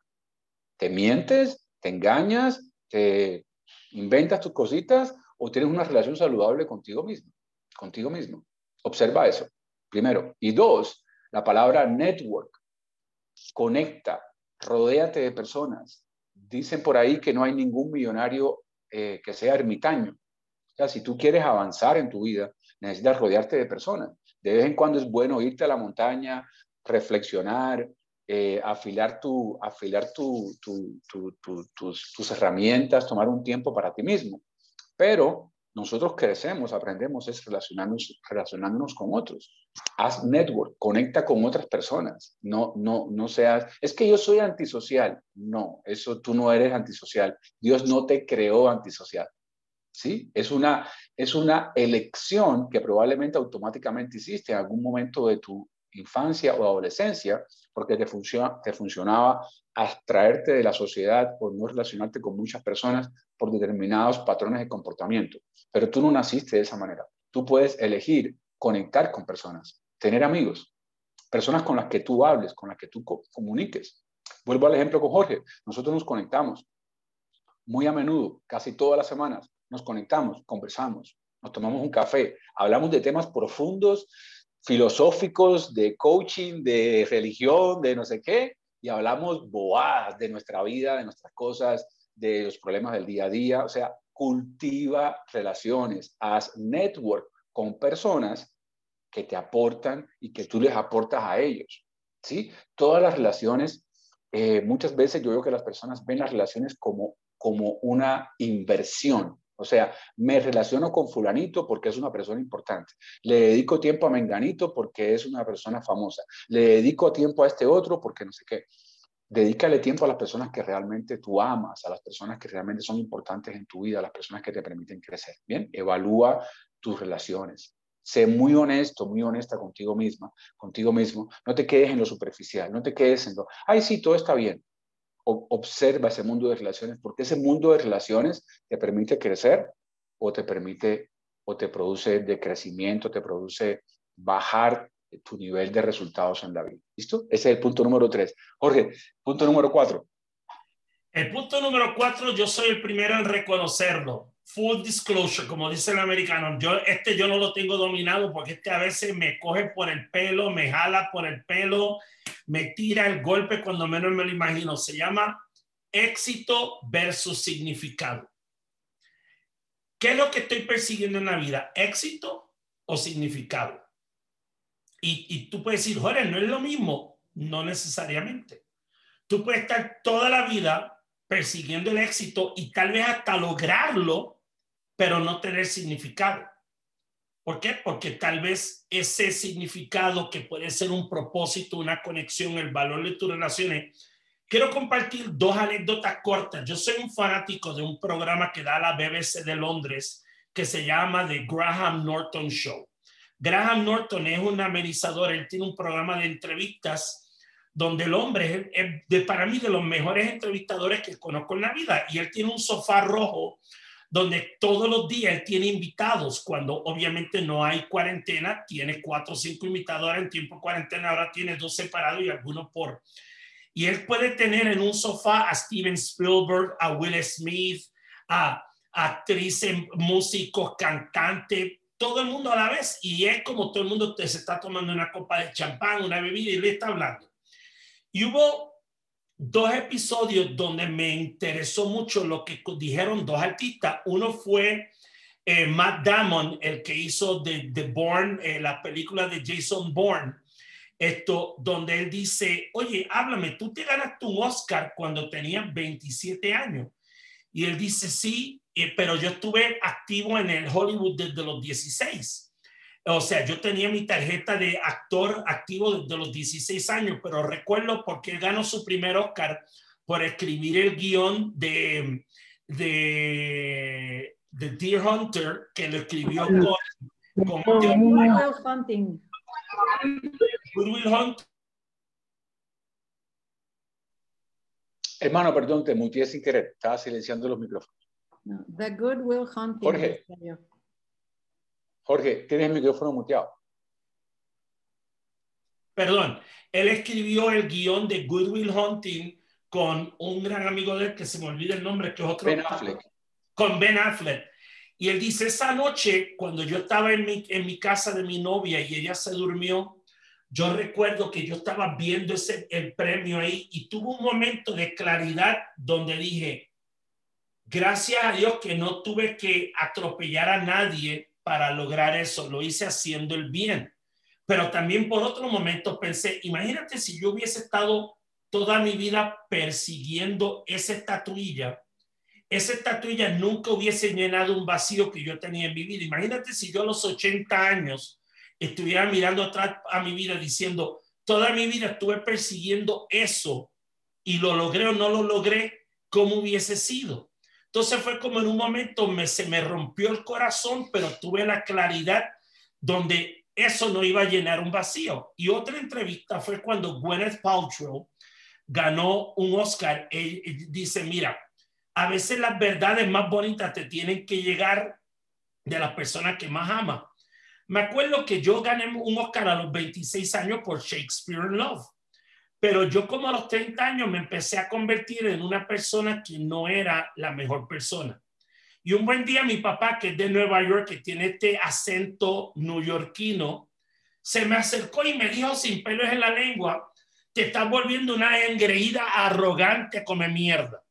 ¿Te mientes? ¿Te engañas? ¿Te inventas tus cositas? ¿O tienes una relación saludable contigo mismo? Contigo mismo. Observa eso, primero. Y dos, la palabra network. Conecta, rodéate de personas. Dicen por ahí que no hay ningún millonario eh, que sea ermitaño. O si tú quieres avanzar en tu vida, necesitas rodearte de personas. De vez en cuando es bueno irte a la montaña, reflexionar, eh, afilar, tu, afilar tu, tus, herramientas, tomar un tiempo para ti mismo. Pero nosotros crecemos, aprendemos, es relacionarnos, relacionándonos con otros. Haz network, conecta con otras personas. No, no, no seas, es que yo soy antisocial. No, eso tú no eres antisocial. Dios no te creó antisocial. ¿sí? Es una, es una elección que probablemente automáticamente hiciste en algún momento de tu infancia o adolescencia, porque te, funciona, te funcionaba abstraerte de la sociedad o no relacionarte con muchas personas por determinados patrones de comportamiento. Pero tú no naciste de esa manera. Tú puedes elegir conectar con personas, tener amigos, personas con las que tú hables, con las que tú comuniques. Vuelvo al ejemplo con Jorge. Nosotros nos conectamos muy a menudo, casi todas las semanas, nos conectamos, conversamos, nos tomamos un café, hablamos de temas profundos, filosóficos, de coaching, de religión, de no sé qué, y hablamos boadas de nuestra vida, de nuestras cosas, de los problemas del día a día. O sea, cultiva relaciones, haz network con personas que te aportan y que tú les aportas a ellos. ¿sí? Todas las relaciones, eh, muchas veces yo veo que las personas ven las relaciones como, como una inversión. O sea, me relaciono con fulanito porque es una persona importante. Le dedico tiempo a menganito porque es una persona famosa. Le dedico tiempo a este otro porque no sé qué. Dedícale tiempo a las personas que realmente tú amas, a las personas que realmente son importantes en tu vida, a las personas que te permiten crecer. Bien, evalúa tus relaciones. Sé muy honesto, muy honesta contigo misma, contigo mismo. No te quedes en lo superficial, no te quedes en lo, ay, sí, todo está bien observa ese mundo de relaciones, porque ese mundo de relaciones te permite crecer o te permite o te produce decrecimiento, te produce bajar tu nivel de resultados en la vida. ¿Listo? Ese es el punto número tres. Jorge, punto número cuatro. El punto número cuatro, yo soy el primero en reconocerlo. Full disclosure, como dice el americano, yo este yo no lo tengo dominado porque este a veces me coge por el pelo, me jala por el pelo, me tira el golpe cuando menos me lo imagino. Se llama éxito versus significado. ¿Qué es lo que estoy persiguiendo en la vida? ¿Éxito o significado? Y, y tú puedes decir, Jorge, no es lo mismo. No necesariamente. Tú puedes estar toda la vida persiguiendo el éxito y tal vez hasta lograrlo, pero no tener significado. ¿Por qué? Porque tal vez ese significado que puede ser un propósito, una conexión, el valor de tus relaciones. Quiero compartir dos anécdotas cortas. Yo soy un fanático de un programa que da la BBC de Londres que se llama The Graham Norton Show. Graham Norton es un amenizador, él tiene un programa de entrevistas donde el hombre es, de, para mí de los mejores entrevistadores que conozco en la vida y él tiene un sofá rojo donde todos los días tiene invitados cuando obviamente no hay cuarentena, tiene cuatro o cinco invitados en tiempo de cuarentena, ahora tiene dos separados y algunos por... Y él puede tener en un sofá a Steven Spielberg, a Will Smith, a, actrices, músicos, cantantes, todo el mundo a la vez y es como todo el mundo se está tomando una copa de champán, una bebida y le está hablando. Y hubo dos episodios donde me interesó mucho lo que dijeron dos artistas. Uno fue eh, Matt Damon, el que hizo The, Bourne, eh, la película de Jason Bourne. Esto, donde él dice, oye, háblame, tú te ganaste un Oscar cuando tenías 27 años. Y él dice, sí, eh, pero yo estuve activo en el Hollywood desde los 16. O sea, yo tenía mi tarjeta de actor activo desde los 16 años, pero recuerdo porque él ganó su primer Oscar por escribir el guion de, de, de Deer Hunter, que lo escribió con, con Goodwill Hunting. Goodwill Hunting. Hermano, perdón, te muteé sin querer. Estaba silenciando los micrófonos. No, the Goodwill Hunting. Jorge. Jorge, tienes el micrófono muteado. Perdón, él escribió el guion de Goodwill Hunting con un gran amigo de él que se me olvida el nombre, que es otro. Ben Affleck. Con Ben Affleck. Y él dice, esa noche, cuando yo estaba en mi, en mi casa de mi novia y ella se durmió, yo recuerdo que yo estaba viendo ese, el premio ahí y tuve un momento de claridad donde dije, gracias a Dios que no tuve que atropellar a nadie para lograr eso, lo hice haciendo el bien. Pero también por otro momento pensé, imagínate si yo hubiese estado toda mi vida persiguiendo esa estatuilla, esa estatuilla nunca hubiese llenado un vacío que yo tenía en mi vida. Imagínate si yo a los 80 años estuviera mirando atrás a mi vida diciendo, toda mi vida estuve persiguiendo eso y lo logré o no lo logré, ¿cómo hubiese sido? Entonces fue como en un momento me, se me rompió el corazón, pero tuve la claridad donde eso no iba a llenar un vacío. Y otra entrevista fue cuando Gwyneth Paltrow ganó un Oscar. Dice, mira, a veces las verdades más bonitas te tienen que llegar de las personas que más ama. Me acuerdo que yo gané un Oscar a los 26 años por Shakespeare in Love. Pero yo como a los 30 años me empecé a convertir en una persona que no era la mejor persona. Y un buen día mi papá, que es de Nueva York, que tiene este acento neoyorquino, se me acercó y me dijo sin pelos en la lengua, te estás volviendo una engreída arrogante come mierda.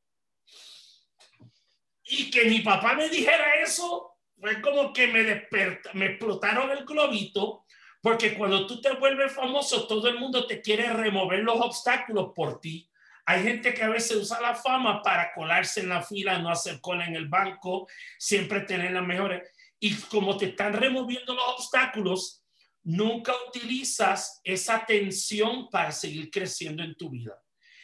Y que mi papá me dijera eso, fue como que me desperta, me explotaron el globito porque cuando tú te vuelves famoso, todo el mundo te quiere remover los obstáculos por ti. Hay gente que a veces usa la fama para colarse en la fila, no hacer cola en el banco, siempre tener las mejores. Y como te están removiendo los obstáculos, nunca utilizas esa tensión para seguir creciendo en tu vida.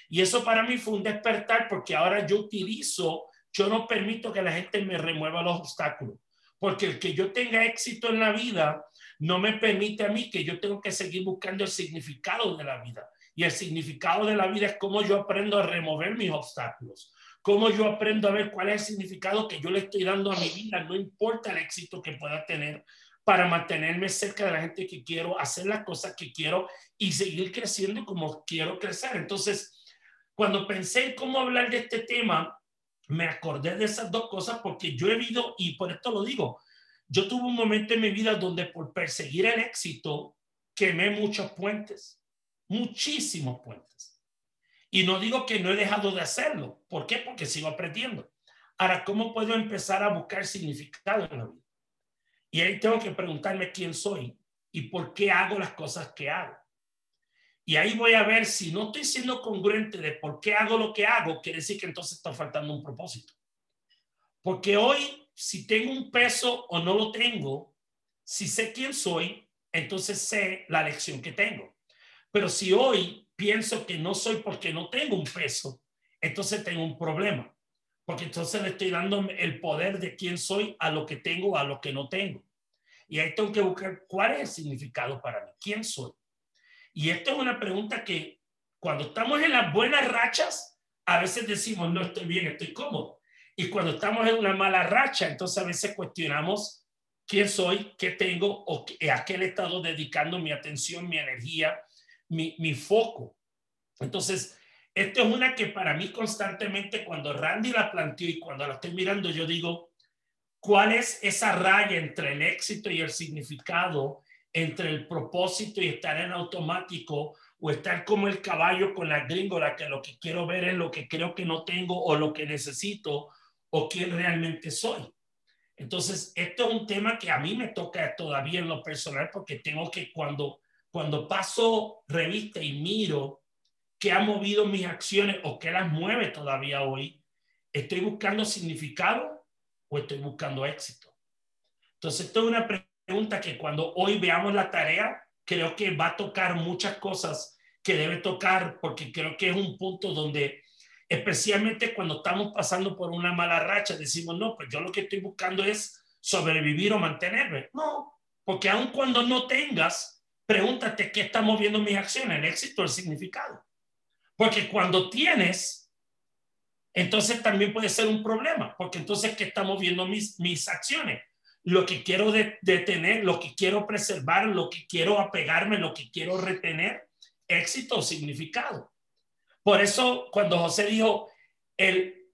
Y eso para mí fue un despertar porque ahora yo utilizo, yo no permito que la gente me remueva los obstáculos. Porque el que yo tenga éxito en la vida no me permite a mí que yo tengo que seguir buscando el significado de la vida. Y el significado de la vida es cómo yo aprendo a remover mis obstáculos, cómo yo aprendo a ver cuál es el significado que yo le estoy dando a mi vida, no importa el éxito que pueda tener, para mantenerme cerca de la gente que quiero, hacer las cosas que quiero y seguir creciendo como quiero crecer. Entonces, cuando pensé en cómo hablar de este tema, me acordé de esas dos cosas porque yo he vivido, y por esto lo digo, yo tuve un momento en mi vida donde por perseguir el éxito quemé muchos puentes, muchísimos puentes. Y no digo que no he dejado de hacerlo. ¿Por qué? Porque sigo aprendiendo. Ahora, ¿cómo puedo empezar a buscar significado en la vida? Y ahí tengo que preguntarme quién soy y por qué hago las cosas que hago. Y ahí voy a ver si no estoy siendo congruente de por qué hago lo que hago, quiere decir que entonces está faltando un propósito. Porque hoy, si tengo un peso o no lo tengo, si sé quién soy, entonces sé la lección que tengo. Pero si hoy pienso que no soy porque no tengo un peso, entonces tengo un problema. Porque entonces le estoy dando el poder de quién soy a lo que tengo, a lo que no tengo. Y ahí tengo que buscar cuál es el significado para mí, quién soy. Y esto es una pregunta que cuando estamos en las buenas rachas, a veces decimos, no estoy bien, estoy cómodo. Y cuando estamos en una mala racha, entonces a veces cuestionamos quién soy, qué tengo o a qué le he estado dedicando mi atención, mi energía, mi, mi foco. Entonces, esto es una que para mí constantemente cuando Randy la planteó y cuando la estoy mirando, yo digo, ¿cuál es esa raya entre el éxito y el significado entre el propósito y estar en automático o estar como el caballo con la gringola, que lo que quiero ver es lo que creo que no tengo o lo que necesito o quién realmente soy. Entonces, esto es un tema que a mí me toca todavía en lo personal porque tengo que cuando, cuando paso revista y miro qué ha movido mis acciones o qué las mueve todavía hoy, ¿estoy buscando significado o estoy buscando éxito? Entonces, esto es una pregunta que cuando hoy veamos la tarea, creo que va a tocar muchas cosas que debe tocar, porque creo que es un punto donde, especialmente cuando estamos pasando por una mala racha, decimos, no, pues yo lo que estoy buscando es sobrevivir o mantenerme. No, porque aun cuando no tengas, pregúntate qué está moviendo mis acciones, el éxito, el significado. Porque cuando tienes, entonces también puede ser un problema, porque entonces, ¿qué está moviendo mis, mis acciones? lo que quiero detener, lo que quiero preservar, lo que quiero apegarme, lo que quiero retener, éxito o significado. Por eso cuando José dijo, el,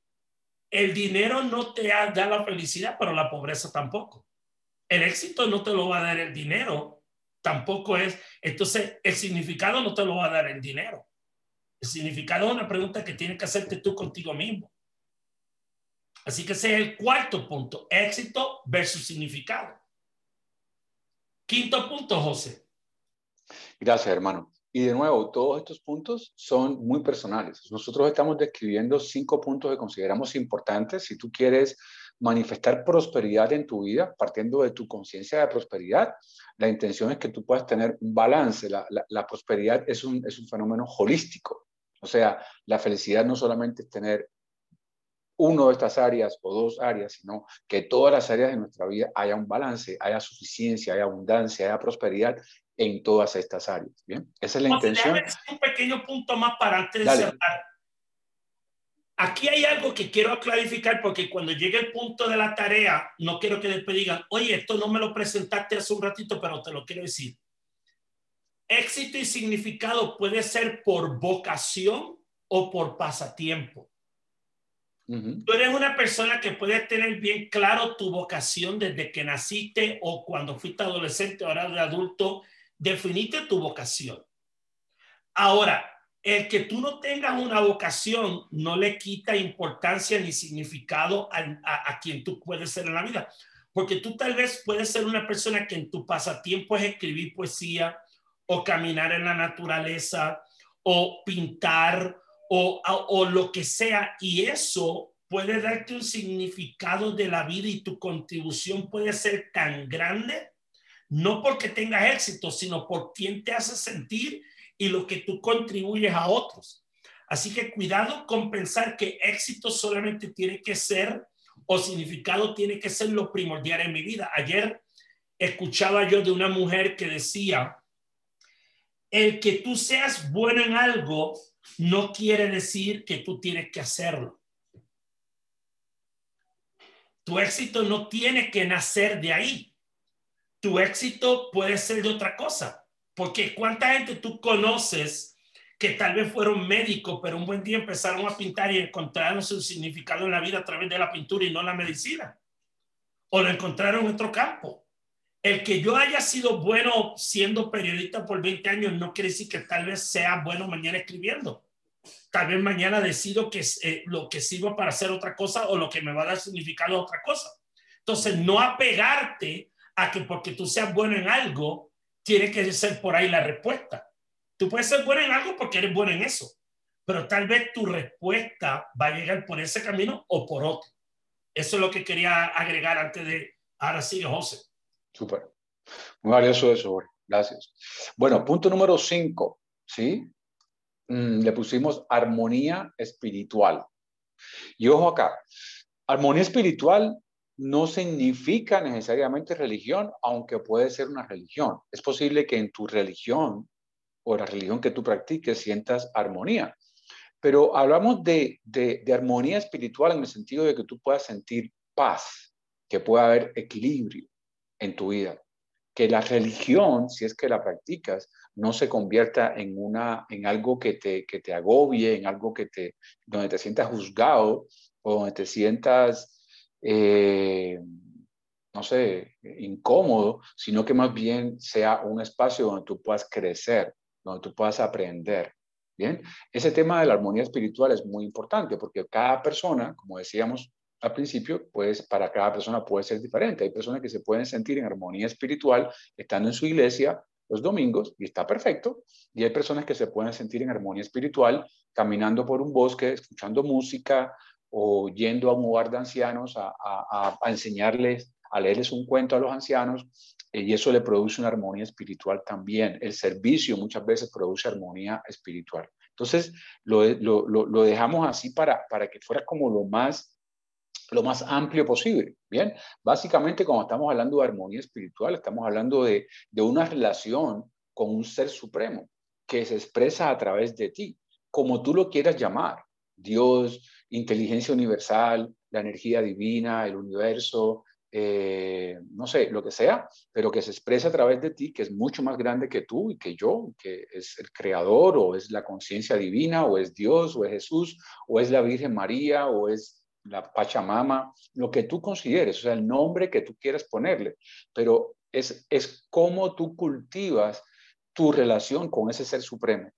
el dinero no te da la felicidad, pero la pobreza tampoco. El éxito no te lo va a dar el dinero, tampoco es. Entonces, el significado no te lo va a dar el dinero. El significado es una pregunta que tienes que hacerte tú contigo mismo. Así que ese es el cuarto punto, éxito versus significado. Quinto punto, José. Gracias, hermano. Y de nuevo, todos estos puntos son muy personales. Nosotros estamos describiendo cinco puntos que consideramos importantes. Si tú quieres manifestar prosperidad en tu vida, partiendo de tu conciencia de prosperidad, la intención es que tú puedas tener un balance. La, la prosperidad es un, es un fenómeno holístico. O sea, la felicidad no solamente es tener uno de estas áreas o dos áreas, sino que todas las áreas de nuestra vida haya un balance, haya suficiencia, haya abundancia, haya prosperidad en todas estas áreas. Bien, esa es la intención. Un pequeño punto más para antes de cerrar. Aquí hay algo que quiero clarificar porque cuando llegue el punto de la tarea, no quiero que después digan, oye, esto no me lo presentaste hace un ratito, pero te lo quiero decir. Éxito y significado puede ser por vocación o por pasatiempo. Tú eres una persona que puede tener bien claro tu vocación desde que naciste o cuando fuiste adolescente, ahora de adulto, definiste tu vocación. Ahora, el que tú no tengas una vocación no le quita importancia ni significado a, quien tú puedes ser en la vida. Porque tú tal vez puedes ser una persona que en tu pasatiempo es escribir poesía o caminar en la naturaleza o pintar o, lo que sea, y eso puede darte un significado de la vida y tu contribución puede ser tan grande, no porque tengas éxito, sino por quién te hace sentir y lo que tú contribuyes a otros. Así que cuidado con pensar que éxito solamente tiene que ser o significado tiene que ser lo primordial en mi vida. Ayer escuchaba yo de una mujer que decía, el que tú seas bueno en algo no quiere decir que tú tienes que hacerlo. Tu éxito no tiene que nacer de ahí. Tu éxito puede ser de otra cosa. Porque cuánta gente tú conoces que tal vez fueron médicos, pero un buen día empezaron a pintar y encontraron su significado en la vida a través de la pintura y no la medicina. O lo encontraron en otro campo. El que yo haya sido bueno siendo periodista por 20 años no quiere decir que tal vez sea bueno mañana escribiendo. Tal vez mañana decido que eh, lo que sirva para hacer otra cosa o lo que me va a dar significado otra cosa. Entonces, no apegarte a que porque tú seas bueno en algo, tiene que ser por ahí la respuesta. Tú puedes ser bueno en algo porque eres bueno en eso, pero tal vez tu respuesta va a llegar por ese camino o por otro. Eso es lo que quería agregar antes de, ahora sí, José. Súper. Muy valioso eso, Gracias. Bueno, punto número cinco, ¿sí? Mm, le pusimos armonía espiritual. Y ojo acá, armonía espiritual no significa necesariamente religión, aunque puede ser una religión. Es posible que en tu religión o la religión que tú practiques sientas armonía. Pero hablamos de, de, armonía espiritual en el sentido de que tú puedas sentir paz, que pueda haber equilibrio en tu vida. Que la religión, si es que la practicas, no se convierta en, una, en algo que te, que te agobie, en algo que te, donde te sientas juzgado o donde te sientas eh, no sé, incómodo, sino que más bien sea un espacio donde tú puedas crecer, donde tú puedas aprender. Bien, ese tema de la armonía espiritual es muy importante porque cada persona, como decíamos al principio, pues para cada persona puede ser diferente. Hay personas que se pueden sentir en armonía espiritual estando en su iglesia los domingos y está perfecto. Y hay personas que se pueden sentir en armonía espiritual caminando por un bosque, escuchando música, o yendo a un hogar de ancianos a, a, enseñarles, a leerles un cuento a los ancianos, eh, y eso le produce una armonía espiritual también. El servicio muchas veces produce armonía espiritual. Entonces, lo, lo, lo, dejamos así para, para que fuera como lo más, lo más amplio posible. Bien, básicamente cuando estamos hablando de armonía espiritual, estamos hablando de, de una relación con un ser supremo que se expresa a través de ti, como tú lo quieras llamar. Dios, inteligencia universal, la energía divina, el universo, eh, no sé, lo que sea, pero que se expresa a través de ti, que es mucho más grande que tú y que yo, que es el creador o es la conciencia divina o es Dios o es Jesús o es la Virgen María o es la Pachamama, lo que tú consideres, o sea, el nombre que tú quieras ponerle, pero es, es cómo tú cultivas tu relación con ese ser supremo.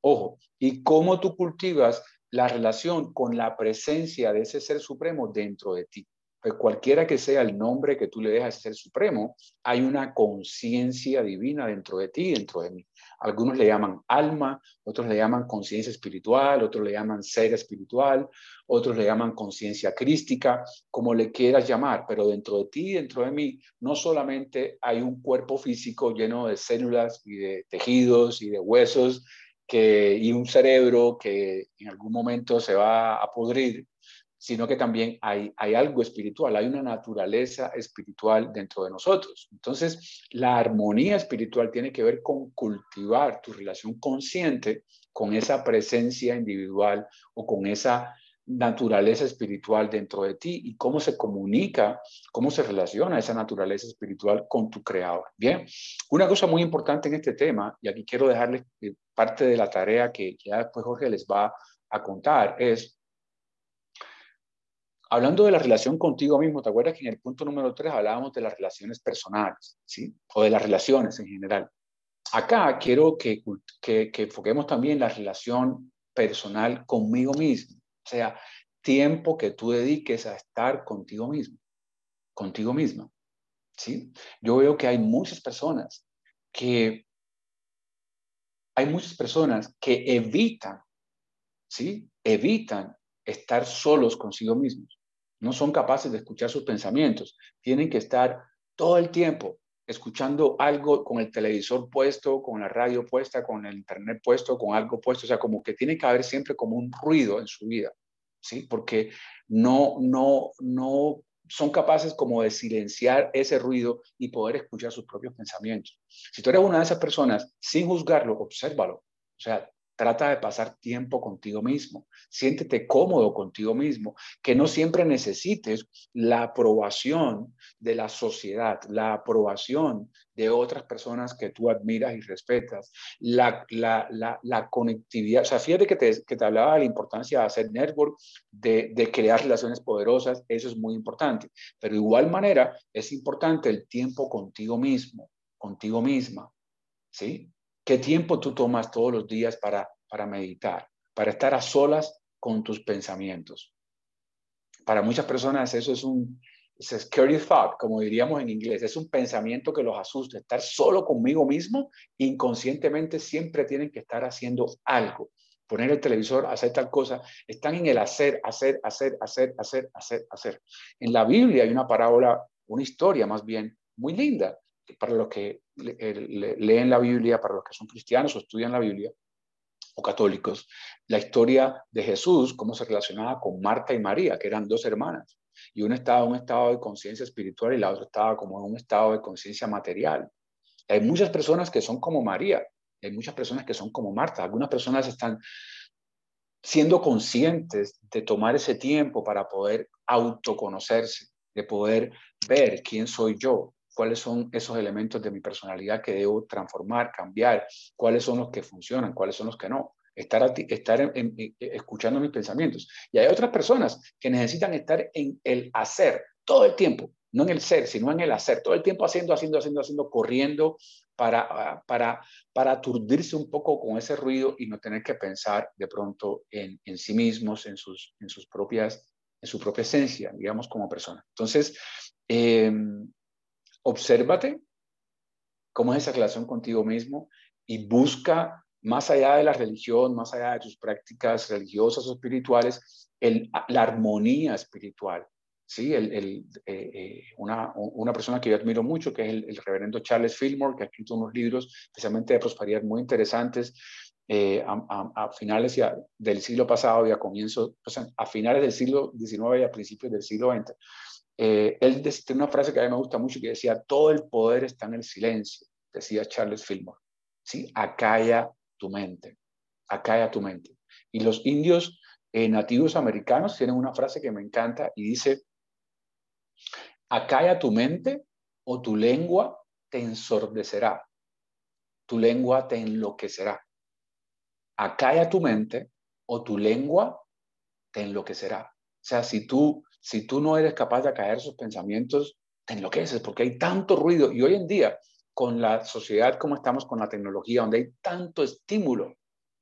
Ojo, y cómo tú cultivas la relación con la presencia de ese ser supremo dentro de ti. Pues cualquiera que sea el nombre que tú le dejas a ese ser supremo, hay una conciencia divina dentro de ti, dentro de mí. Algunos le llaman alma, otros le llaman conciencia espiritual, otros le llaman ser espiritual, otros le llaman conciencia crística, como le quieras llamar, pero dentro de ti, dentro de mí, no solamente hay un cuerpo físico lleno de células y de tejidos y de huesos y un cerebro que en algún momento se va a pudrir, sino que también hay, hay algo espiritual, hay una naturaleza espiritual dentro de nosotros. Entonces, la armonía espiritual tiene que ver con cultivar tu relación consciente con esa presencia individual o con esa naturaleza espiritual dentro de ti y cómo se comunica, cómo se relaciona esa naturaleza espiritual con tu creador. Bien, una cosa muy importante en este tema, y aquí quiero dejarles eh, parte de la tarea que, ya después Jorge les va a contar, es, hablando de la relación contigo mismo, ¿te acuerdas que en el punto número 3 hablábamos de las relaciones personales, ¿sí? O de las relaciones en general. Acá quiero que, que, que enfoquemos también la relación personal conmigo mismo o sea, tiempo que tú dediques a estar contigo mismo, contigo misma. ¿sí? Yo veo que hay muchas personas que hay muchas personas que evitan, ¿sí? Evitan estar solos consigo mismos. No son capaces de escuchar sus pensamientos. Tienen que estar todo el tiempo escuchando algo con el televisor puesto, con la radio puesta, con el internet puesto, con algo puesto, o sea, como que tiene que haber siempre como un ruido en su vida, ¿sí? Porque no, no, no son capaces como de silenciar ese ruido y poder escuchar sus propios pensamientos. Si tú eres una de esas personas, sin juzgarlo, obsérvalo. O sea, Trata de pasar tiempo contigo mismo. Siéntete cómodo contigo mismo, que no siempre necesites la aprobación de la sociedad, la aprobación de otras personas que tú admiras y respetas, la, la, conectividad. O sea, fíjate que te, que te, hablaba de la importancia de hacer network, de, de crear relaciones poderosas, eso es muy importante. Pero de igual manera es importante el tiempo contigo mismo, contigo misma, ¿sí? ¿Qué tiempo tú tomas todos los días para, para meditar, para estar a solas con tus pensamientos? Para muchas personas eso es un scary thought, como diríamos en inglés, es un pensamiento que los asusta. Estar solo conmigo mismo, inconscientemente siempre tienen que estar haciendo algo. Poner el televisor, hacer tal cosa, están en el hacer, hacer, hacer, hacer, hacer, hacer, hacer. En la Biblia hay una parábola, una historia más bien, muy linda, para los que leen la Biblia, para los que son cristianos o estudian la Biblia o católicos, la historia de Jesús, cómo se relacionaba con Marta y María, que eran dos hermanas, y una estaba en un estado de conciencia espiritual y la otra estaba como en un estado de conciencia material. Hay muchas personas que son como María, hay muchas personas que son como Marta, algunas personas están siendo conscientes de tomar ese tiempo para poder autoconocerse, de poder ver quién soy yo, cuáles son esos elementos de mi personalidad que debo transformar, cambiar, cuáles son los que funcionan, cuáles son los que no. Estar, estar escuchando mis pensamientos. Y hay otras personas que necesitan estar en el hacer todo el tiempo, no en el ser, sino en el hacer, todo el tiempo haciendo, haciendo, haciendo, haciendo, corriendo para, para, para aturdirse un poco con ese ruido y no tener que pensar de pronto en, en sí mismos, en sus, en sus propias, en su propia esencia, digamos, como persona. Entonces, eh, obsérvate cómo es esa relación contigo mismo y busca más allá de la religión, más allá de tus prácticas religiosas o espirituales, el, la armonía espiritual. ¿sí? El, el, eh, eh, una, una, persona que yo admiro mucho, que es el, reverendo Charles Fillmore, que ha escrito unos libros especialmente de prosperidad muy interesantes eh, a, finales del siglo pasado y a comienzos, sea, a finales del siglo XIX y a principios del siglo XX. Eh, él decía una frase que a mí me gusta mucho que decía, todo el poder está en el silencio, decía Charles Fillmore. ¿sí? Acalla tu mente, acalla tu mente. Y los indios eh, nativos americanos tienen una frase que me encanta y dice, acalla tu mente o tu lengua te ensordecerá, tu lengua te enloquecerá. Acalla tu mente o tu lengua te enloquecerá. O sea, si tú si tú no eres capaz de caer esos pensamientos, te enloqueces porque hay tanto ruido. Y hoy en día, con la sociedad como estamos con la tecnología, donde hay tanto estímulo,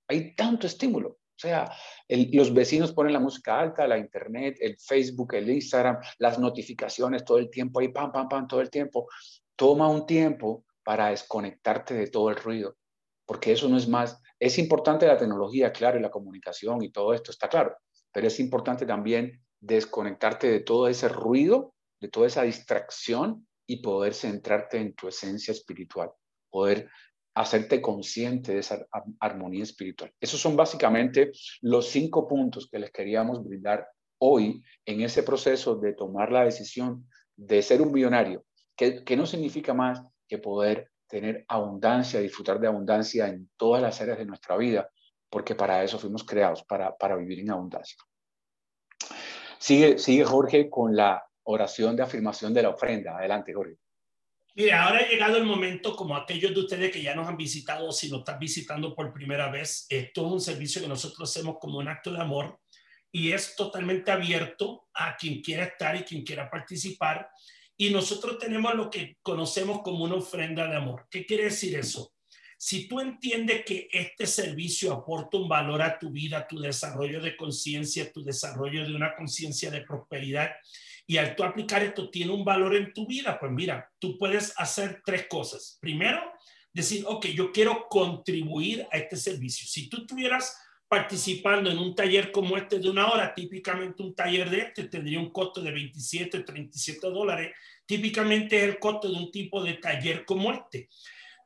hay tanto estímulo. O sea, los vecinos ponen la música alta, la internet, el Facebook, el Instagram, las notificaciones todo el tiempo, ahí pam, pam, pam, todo el tiempo. Toma un tiempo para desconectarte de todo el ruido, porque eso no es más. Es importante la tecnología, claro, y la comunicación y todo esto, está claro, pero es importante también desconectarte de todo ese ruido, de toda esa distracción y poder centrarte en tu esencia espiritual, poder hacerte consciente de esa armonía espiritual. Esos son básicamente los cinco puntos que les queríamos brindar hoy en ese proceso de tomar la decisión de ser un millonario, que, que no significa más que poder tener abundancia, disfrutar de abundancia en todas las áreas de nuestra vida, porque para eso fuimos creados, para, para vivir en abundancia. Sigue, sigue Jorge con la oración de afirmación de la ofrenda. Adelante, Jorge. Mire, ahora ha llegado el momento, como aquellos de ustedes que ya nos han visitado, si nos están visitando por primera vez, esto es un servicio que nosotros hacemos como un acto de amor y es totalmente abierto a quien quiera estar y quien quiera participar. Y nosotros tenemos lo que conocemos como una ofrenda de amor. ¿Qué quiere decir eso? Si tú entiendes que este servicio aporta un valor a tu vida, tu desarrollo de conciencia, tu desarrollo de una conciencia de prosperidad, y al tú aplicar esto tiene un valor en tu vida, pues mira, tú puedes hacer tres cosas. Primero, decir, ok, yo quiero contribuir a este servicio. Si tú estuvieras participando en un taller como este de una hora, típicamente un taller de este tendría un costo de 27, 37 dólares. Típicamente es el costo de un tipo de taller como este.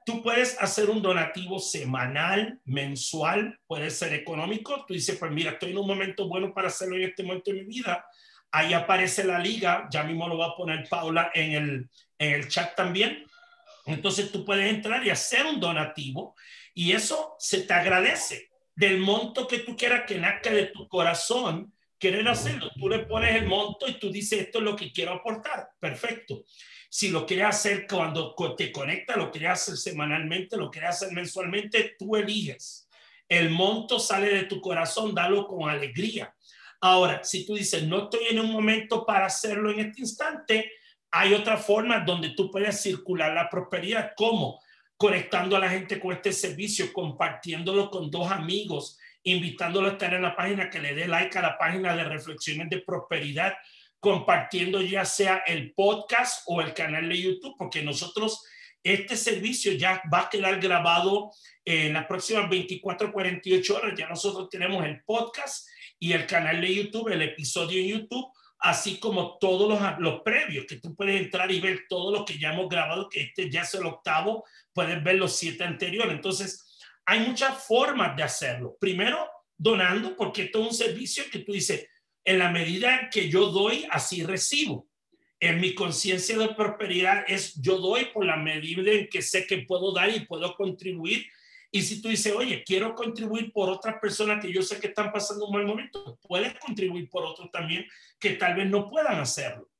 Tú puedes hacer un donativo semanal, mensual, puede ser económico. Tú dices, pues mira, estoy en un momento bueno para hacerlo en este momento de mi vida. Ahí aparece la liga, ya mismo lo va a poner Paula en el, en el chat también. Entonces tú puedes entrar y hacer un donativo y eso se te agradece. Del monto que tú quieras que nazca de tu corazón, querer hacerlo. Tú le pones el monto y tú dices, esto es lo que quiero aportar. Perfecto. Si lo quieres hacer cuando te conecta, lo quieres hacer semanalmente, lo quieres hacer mensualmente, tú eliges. El monto sale de tu corazón, dalo con alegría. Ahora, si tú dices, no estoy en un momento para hacerlo en este instante, hay otra forma donde tú puedes circular la prosperidad. ¿Cómo? Conectando a la gente con este servicio, compartiéndolo con dos amigos, invitándolo a estar en la página, que le dé like a la página de reflexiones de prosperidad, compartiendo ya sea el podcast o el canal de YouTube, porque nosotros, este servicio ya va a quedar grabado en las próximas 24, 48 horas. Ya nosotros tenemos el podcast y el canal de YouTube, el episodio en YouTube, así como todos los, los previos, que tú puedes entrar y ver todo lo que ya hemos grabado, que este ya es el octavo, puedes ver los siete anteriores. Entonces, hay muchas formas de hacerlo. Primero, donando, porque esto es un servicio que tú dices, en la medida que yo doy, así recibo. En mi conciencia de prosperidad es yo doy por la medida en que sé que puedo dar y puedo contribuir y si tú dices, oye, quiero contribuir por otras personas que yo sé que están pasando un mal momento, puedes contribuir por otros también que tal vez no puedan hacerlo.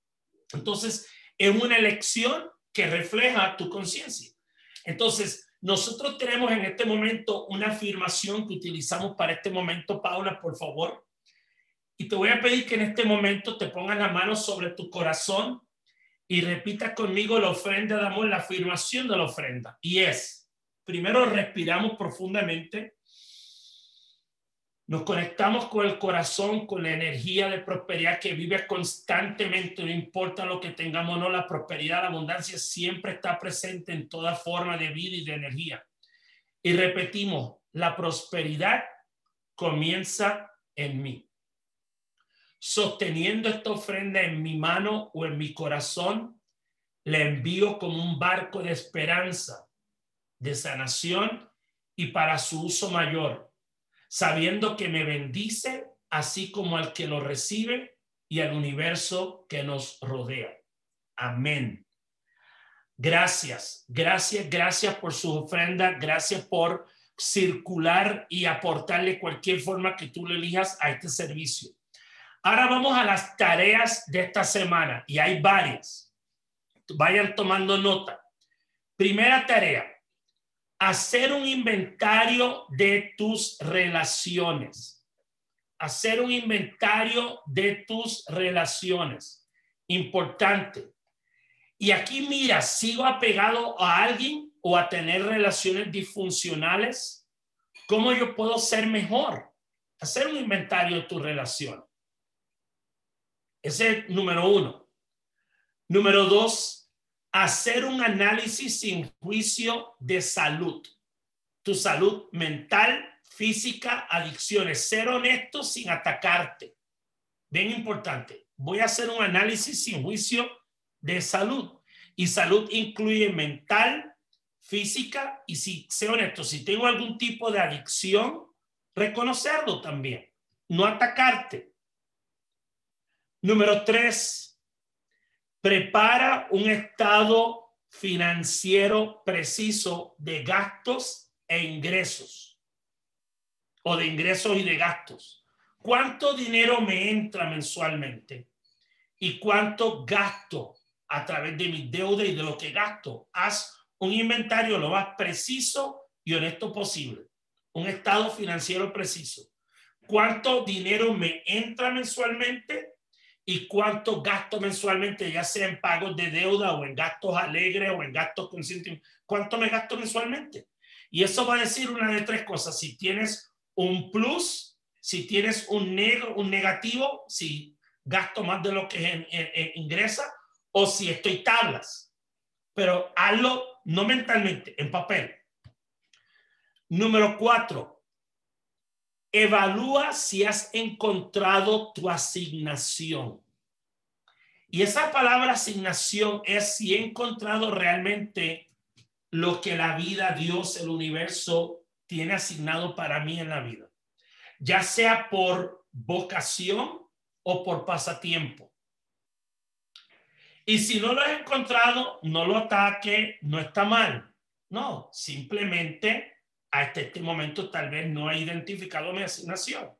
Entonces, es una elección que refleja tu conciencia. Entonces, nosotros tenemos en este momento una afirmación que utilizamos para este momento, Paula, por favor. Y te voy a pedir que en este momento te pongas la mano sobre tu corazón y repitas conmigo la ofrenda de amor, la afirmación de la ofrenda. Y es, Primero respiramos profundamente. Nos conectamos con el corazón, con la energía de prosperidad que vive constantemente, no importa lo que tengamos, no, la prosperidad, la abundancia siempre está presente en toda forma de vida y de energía. Y repetimos, la prosperidad comienza en mí. Sosteniendo esta ofrenda en mi mano o en mi corazón, la envío como un barco de esperanza de sanación y para su uso mayor, sabiendo que me bendice así como al que lo recibe y al universo que nos rodea. Amén. Gracias, gracias, gracias por su ofrenda, gracias por circular y aportarle cualquier forma que tú le elijas a este servicio. Ahora vamos a las tareas de esta semana y hay varias. Vayan tomando nota. Primera tarea, hacer un inventario de tus relaciones. Hacer un inventario de tus relaciones. Importante. Y aquí mira, sigo apegado a alguien o a tener relaciones disfuncionales. ¿Cómo yo puedo ser mejor? Hacer un inventario de tu relación. Ese es número uno. Número dos, hacer un análisis sin juicio de salud, tu salud mental, física, adicciones, ser honesto sin atacarte. Bien importante, voy a hacer un análisis sin juicio de salud y salud incluye mental, física y si sé honesto, si tengo algún tipo de adicción, reconocerlo también, no atacarte. Número tres, prepara un estado financiero preciso de gastos e ingresos o de ingresos y de gastos. ¿Cuánto dinero me entra mensualmente? ¿Y cuánto gasto a través de mi deuda y de lo que gasto? Haz un inventario lo más preciso y honesto posible. Un estado financiero preciso. ¿Cuánto dinero me entra mensualmente? Y cuánto gasto mensualmente, ya sea en pagos de deuda o en gastos alegres o en gastos conscientes, cuánto me gasto mensualmente. Y eso va a decir una de tres cosas. Si tienes un plus, si tienes un, negro, un negativo, si gasto más de lo que ingresa o si estoy tablas. Pero hazlo no mentalmente, en papel. Número cuatro, Evalúa si has encontrado tu asignación. Y esa palabra asignación es si he encontrado realmente lo que la vida, Dios, el universo tiene asignado para mí en la vida, ya sea por vocación o por pasatiempo. Y si no lo has encontrado, no lo ataque, no está mal. No, simplemente hasta este momento tal vez no ha identificado mi asignación.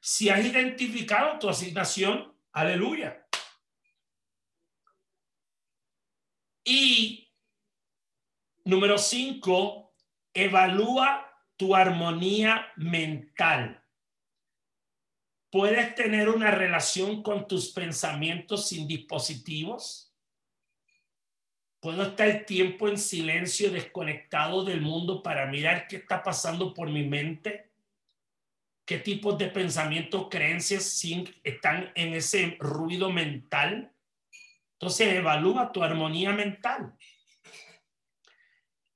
Si has identificado tu asignación, aleluya. Y número cinco, evalúa tu armonía mental. ¿Puedes tener una relación con tus pensamientos sin dispositivos? ¿Puedo estar tiempo en silencio, desconectado del mundo para mirar qué está pasando por mi mente? ¿Qué tipos de pensamientos, creencias están en ese ruido mental? Entonces, evalúa tu armonía mental.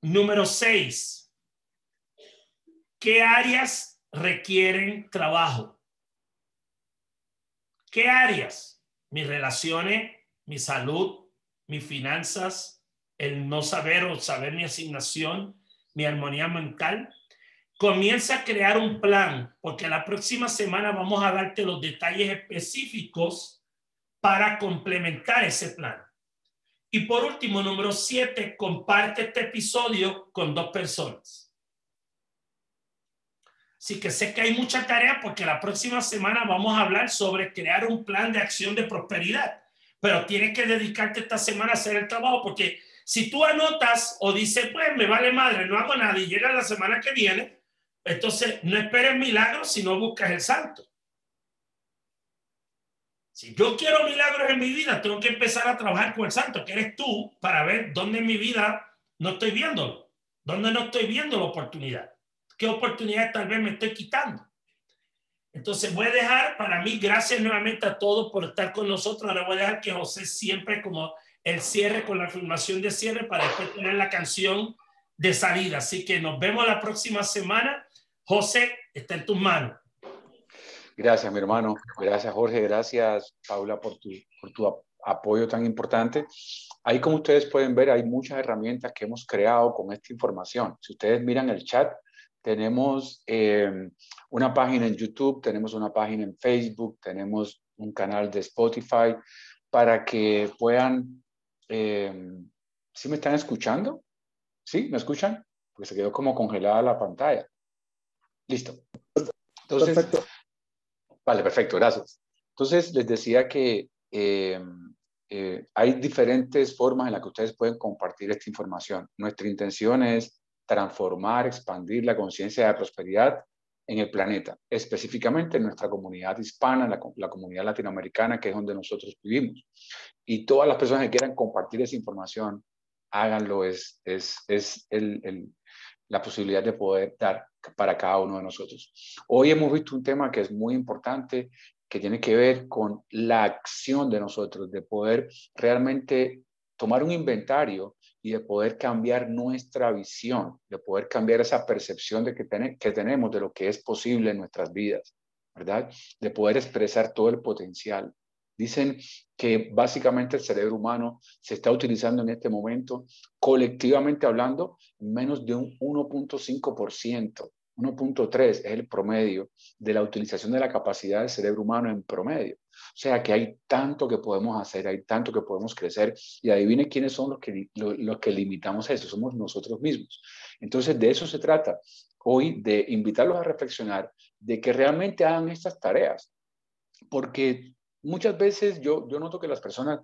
Número seis, ¿qué áreas requieren trabajo? ¿Qué áreas? Mis relaciones, mi salud, mis finanzas, el no saber o saber mi asignación, mi armonía mental. Comienza a crear un plan, porque la próxima semana vamos a darte los detalles específicos para complementar ese plan. Y por último, número siete, comparte este episodio con dos personas. Así que sé que hay mucha tarea porque la próxima semana vamos a hablar sobre crear un plan de acción de prosperidad. Pero tienes que dedicarte esta semana a hacer el trabajo porque si tú anotas o dices, pues me vale madre, no hago nada y llega la semana que viene, entonces no esperes milagros si no buscas el santo. Si yo quiero milagros en mi vida, tengo que empezar a trabajar con el santo, que eres tú, para ver dónde en mi vida no estoy viéndolo, dónde no estoy viendo la oportunidad qué oportunidad tal vez me estoy quitando. Entonces voy a dejar, para mí, gracias nuevamente a todos por estar con nosotros. Ahora voy a dejar que José siempre como el cierre con la afirmación de cierre para después tener la canción de salida. Así que nos vemos la próxima semana. José, está en tus manos. Gracias, mi hermano. Gracias, Jorge. Gracias, Paula, por tu, por tu apoyo tan importante. Ahí, como ustedes pueden ver, hay muchas herramientas que hemos creado con esta información. Si ustedes miran el chat, tenemos eh, una página en YouTube, tenemos una página en Facebook, tenemos un canal de Spotify para que puedan... Eh, ¿Sí me están escuchando? ¿Sí? ¿Me escuchan? Porque se quedó como congelada la pantalla. Listo. Entonces, perfecto. Vale, perfecto, gracias. Entonces, les decía que eh, hay diferentes formas en las que ustedes pueden compartir esta información. Nuestra intención es transformar, expandir la conciencia de prosperidad en el planeta, específicamente en nuestra comunidad hispana, la, comunidad latinoamericana, que es donde nosotros vivimos. Y todas las personas que quieran compartir esa información, háganlo, es, es, es el, la posibilidad de poder dar para cada uno de nosotros. Hoy hemos visto un tema que es muy importante, que tiene que ver con la acción de nosotros, de poder realmente tomar un inventario y de poder cambiar nuestra visión, de poder cambiar esa percepción de que, que tenemos de lo que es posible en nuestras vidas, ¿verdad? De poder expresar todo el potencial. Dicen que básicamente el cerebro humano se está utilizando en este momento, colectivamente hablando, menos de un 1.5%. 1.3 es el promedio de la utilización de la capacidad del cerebro humano en promedio. O sea que hay tanto que podemos hacer, hay tanto que podemos crecer y adivine quiénes son los que, los, que limitamos eso, somos nosotros mismos. Entonces de eso se trata hoy, de invitarlos a reflexionar, de que realmente hagan estas tareas, porque muchas veces yo, yo noto que las personas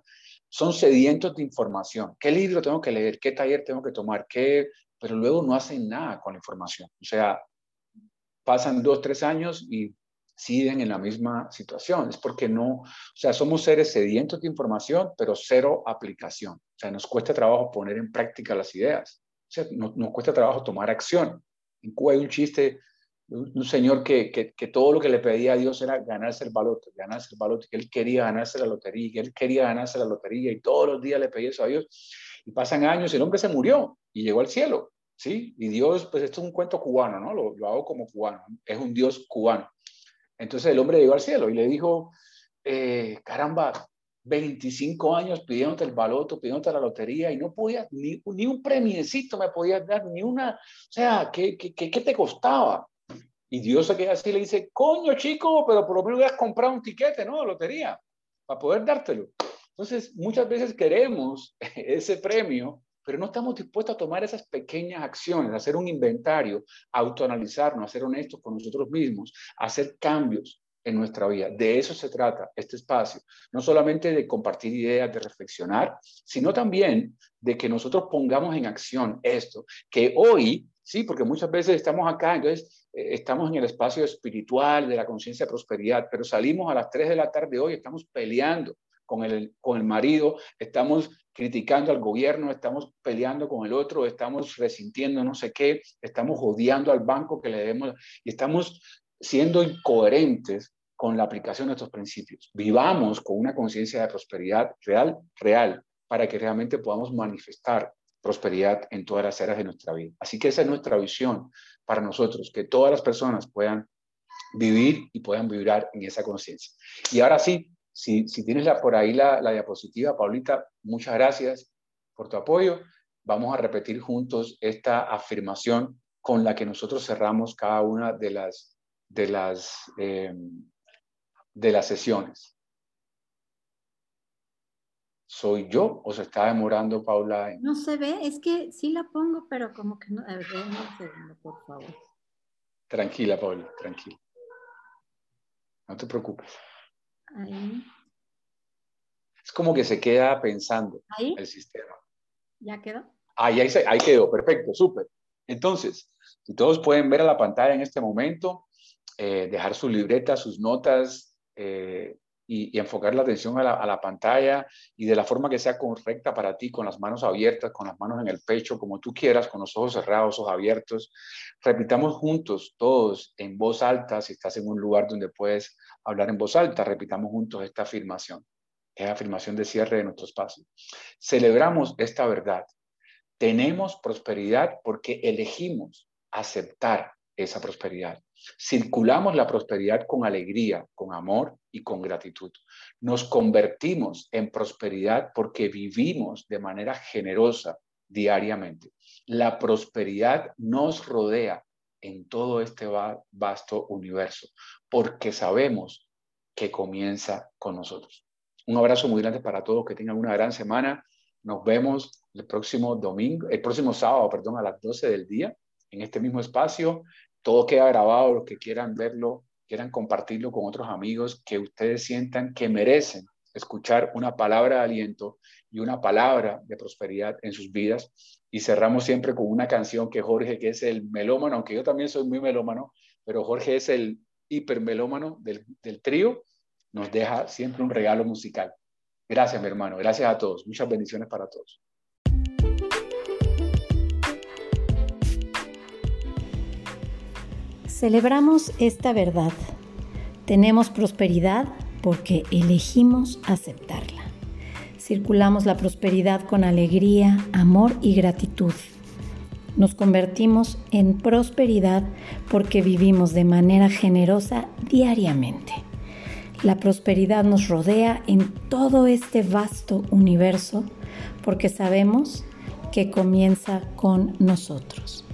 son sedientos de información. ¿Qué libro tengo que leer? ¿Qué taller tengo que tomar? ¿Qué? Pero luego no hacen nada con la información. O sea, pasan dos, tres años y siguen en la misma situación. Es porque no, o sea, somos seres sedientos de información, pero cero aplicación. O sea, nos cuesta trabajo poner en práctica las ideas. O sea, nos, cuesta trabajo tomar acción. En Cuba hay un chiste un, señor que, que, que, todo lo que le pedía a Dios era ganarse el balote, ganarse el balote, que él quería ganarse la lotería, que él quería ganarse la lotería y todos los días le pedía eso a Dios. Y pasan años y el hombre se murió y llegó al cielo. ¿Sí? Y Dios, pues esto es un cuento cubano, ¿no? Lo, lo hago como cubano, es un Dios cubano. Entonces el hombre llegó al cielo y le dijo, eh, caramba, 25 años pidiéndote el baloto, pidiéndote la lotería y no podías, ni, ni un premiecito me podías dar, ni una, o sea, ¿qué, qué, qué te costaba? Y Dios se queda así y le dice, coño chico, pero por lo menos hubieras comprado un tiquete, ¿no? Lotería, para poder dártelo. Entonces, muchas veces queremos <laughs> ese premio, pero no estamos dispuestos a tomar esas pequeñas acciones, a hacer un inventario, autoanalizarnos, a ser honestos con nosotros mismos, a hacer cambios en nuestra vida. De eso se trata este espacio, no solamente de compartir ideas, de reflexionar, sino también de que nosotros pongamos en acción esto, que hoy, sí, porque muchas veces estamos acá, entonces eh, estamos en el espacio espiritual de la conciencia de prosperidad, pero salimos a las 3 de la tarde hoy, estamos peleando con el, con el marido, estamos criticando al gobierno, estamos peleando con el otro, estamos resintiendo no sé qué, estamos odiando al banco que le debemos y estamos siendo incoherentes con la aplicación de estos principios. Vivamos con una conciencia de prosperidad real, real, para que realmente podamos manifestar prosperidad en todas las áreas de nuestra vida. Así que esa es nuestra visión para nosotros, que todas las personas puedan vivir y puedan vibrar en esa conciencia. Y ahora sí, si, tienes la, por ahí la, diapositiva, Paulita, muchas gracias por tu apoyo. Vamos a repetir juntos esta afirmación con la que nosotros cerramos cada una de las, de las, eh, de las sesiones. ¿Soy yo o se está demorando Paula? No se ve, es que sí la pongo, pero como que no. A ver, un segundo, por favor. Tranquila, Paula, tranquila. No te preocupes. Es como que se queda pensando el sistema. ¿Ya quedó? Ahí, ahí, quedó, perfecto, súper. Entonces, si todos pueden ver a la pantalla en este momento, eh, dejar su libreta, sus notas eh, y, enfocar la atención a la, pantalla y de la forma que sea correcta para ti, con las manos abiertas, con las manos en el pecho, como tú quieras, con los ojos cerrados, ojos abiertos. Repitamos juntos, todos, en voz alta, si estás en un lugar donde puedes hablar en voz alta, repitamos juntos esta afirmación, es afirmación de cierre de nuestro espacio. Celebramos esta verdad. Tenemos prosperidad porque elegimos aceptar esa prosperidad. Circulamos la prosperidad con alegría, con amor y con gratitud. Nos convertimos en prosperidad porque vivimos de manera generosa diariamente. La prosperidad nos rodea en todo este vasto universo, porque sabemos que comienza con nosotros. Un abrazo muy grande para todos, que tengan una gran semana. Nos vemos el próximo domingo, el próximo sábado, perdón, a las 12 del día, en este mismo espacio. Todo queda grabado, los que quieran verlo, quieran compartirlo con otros amigos, que ustedes sientan que merecen escuchar una palabra de aliento y una palabra de prosperidad en sus vidas. Y cerramos siempre con una canción que Jorge, que es el melómano, aunque yo también soy muy melómano, pero Jorge es el hipermelómano del, del trío, nos deja siempre un regalo musical. Gracias, mi hermano. Gracias a todos. Muchas bendiciones para todos. Celebramos esta verdad. Tenemos prosperidad porque elegimos aceptarla. Circulamos la prosperidad con alegría, amor y gratitud. Nos convertimos en prosperidad porque vivimos de manera generosa diariamente. La prosperidad nos rodea en todo este vasto universo porque sabemos que comienza con nosotros.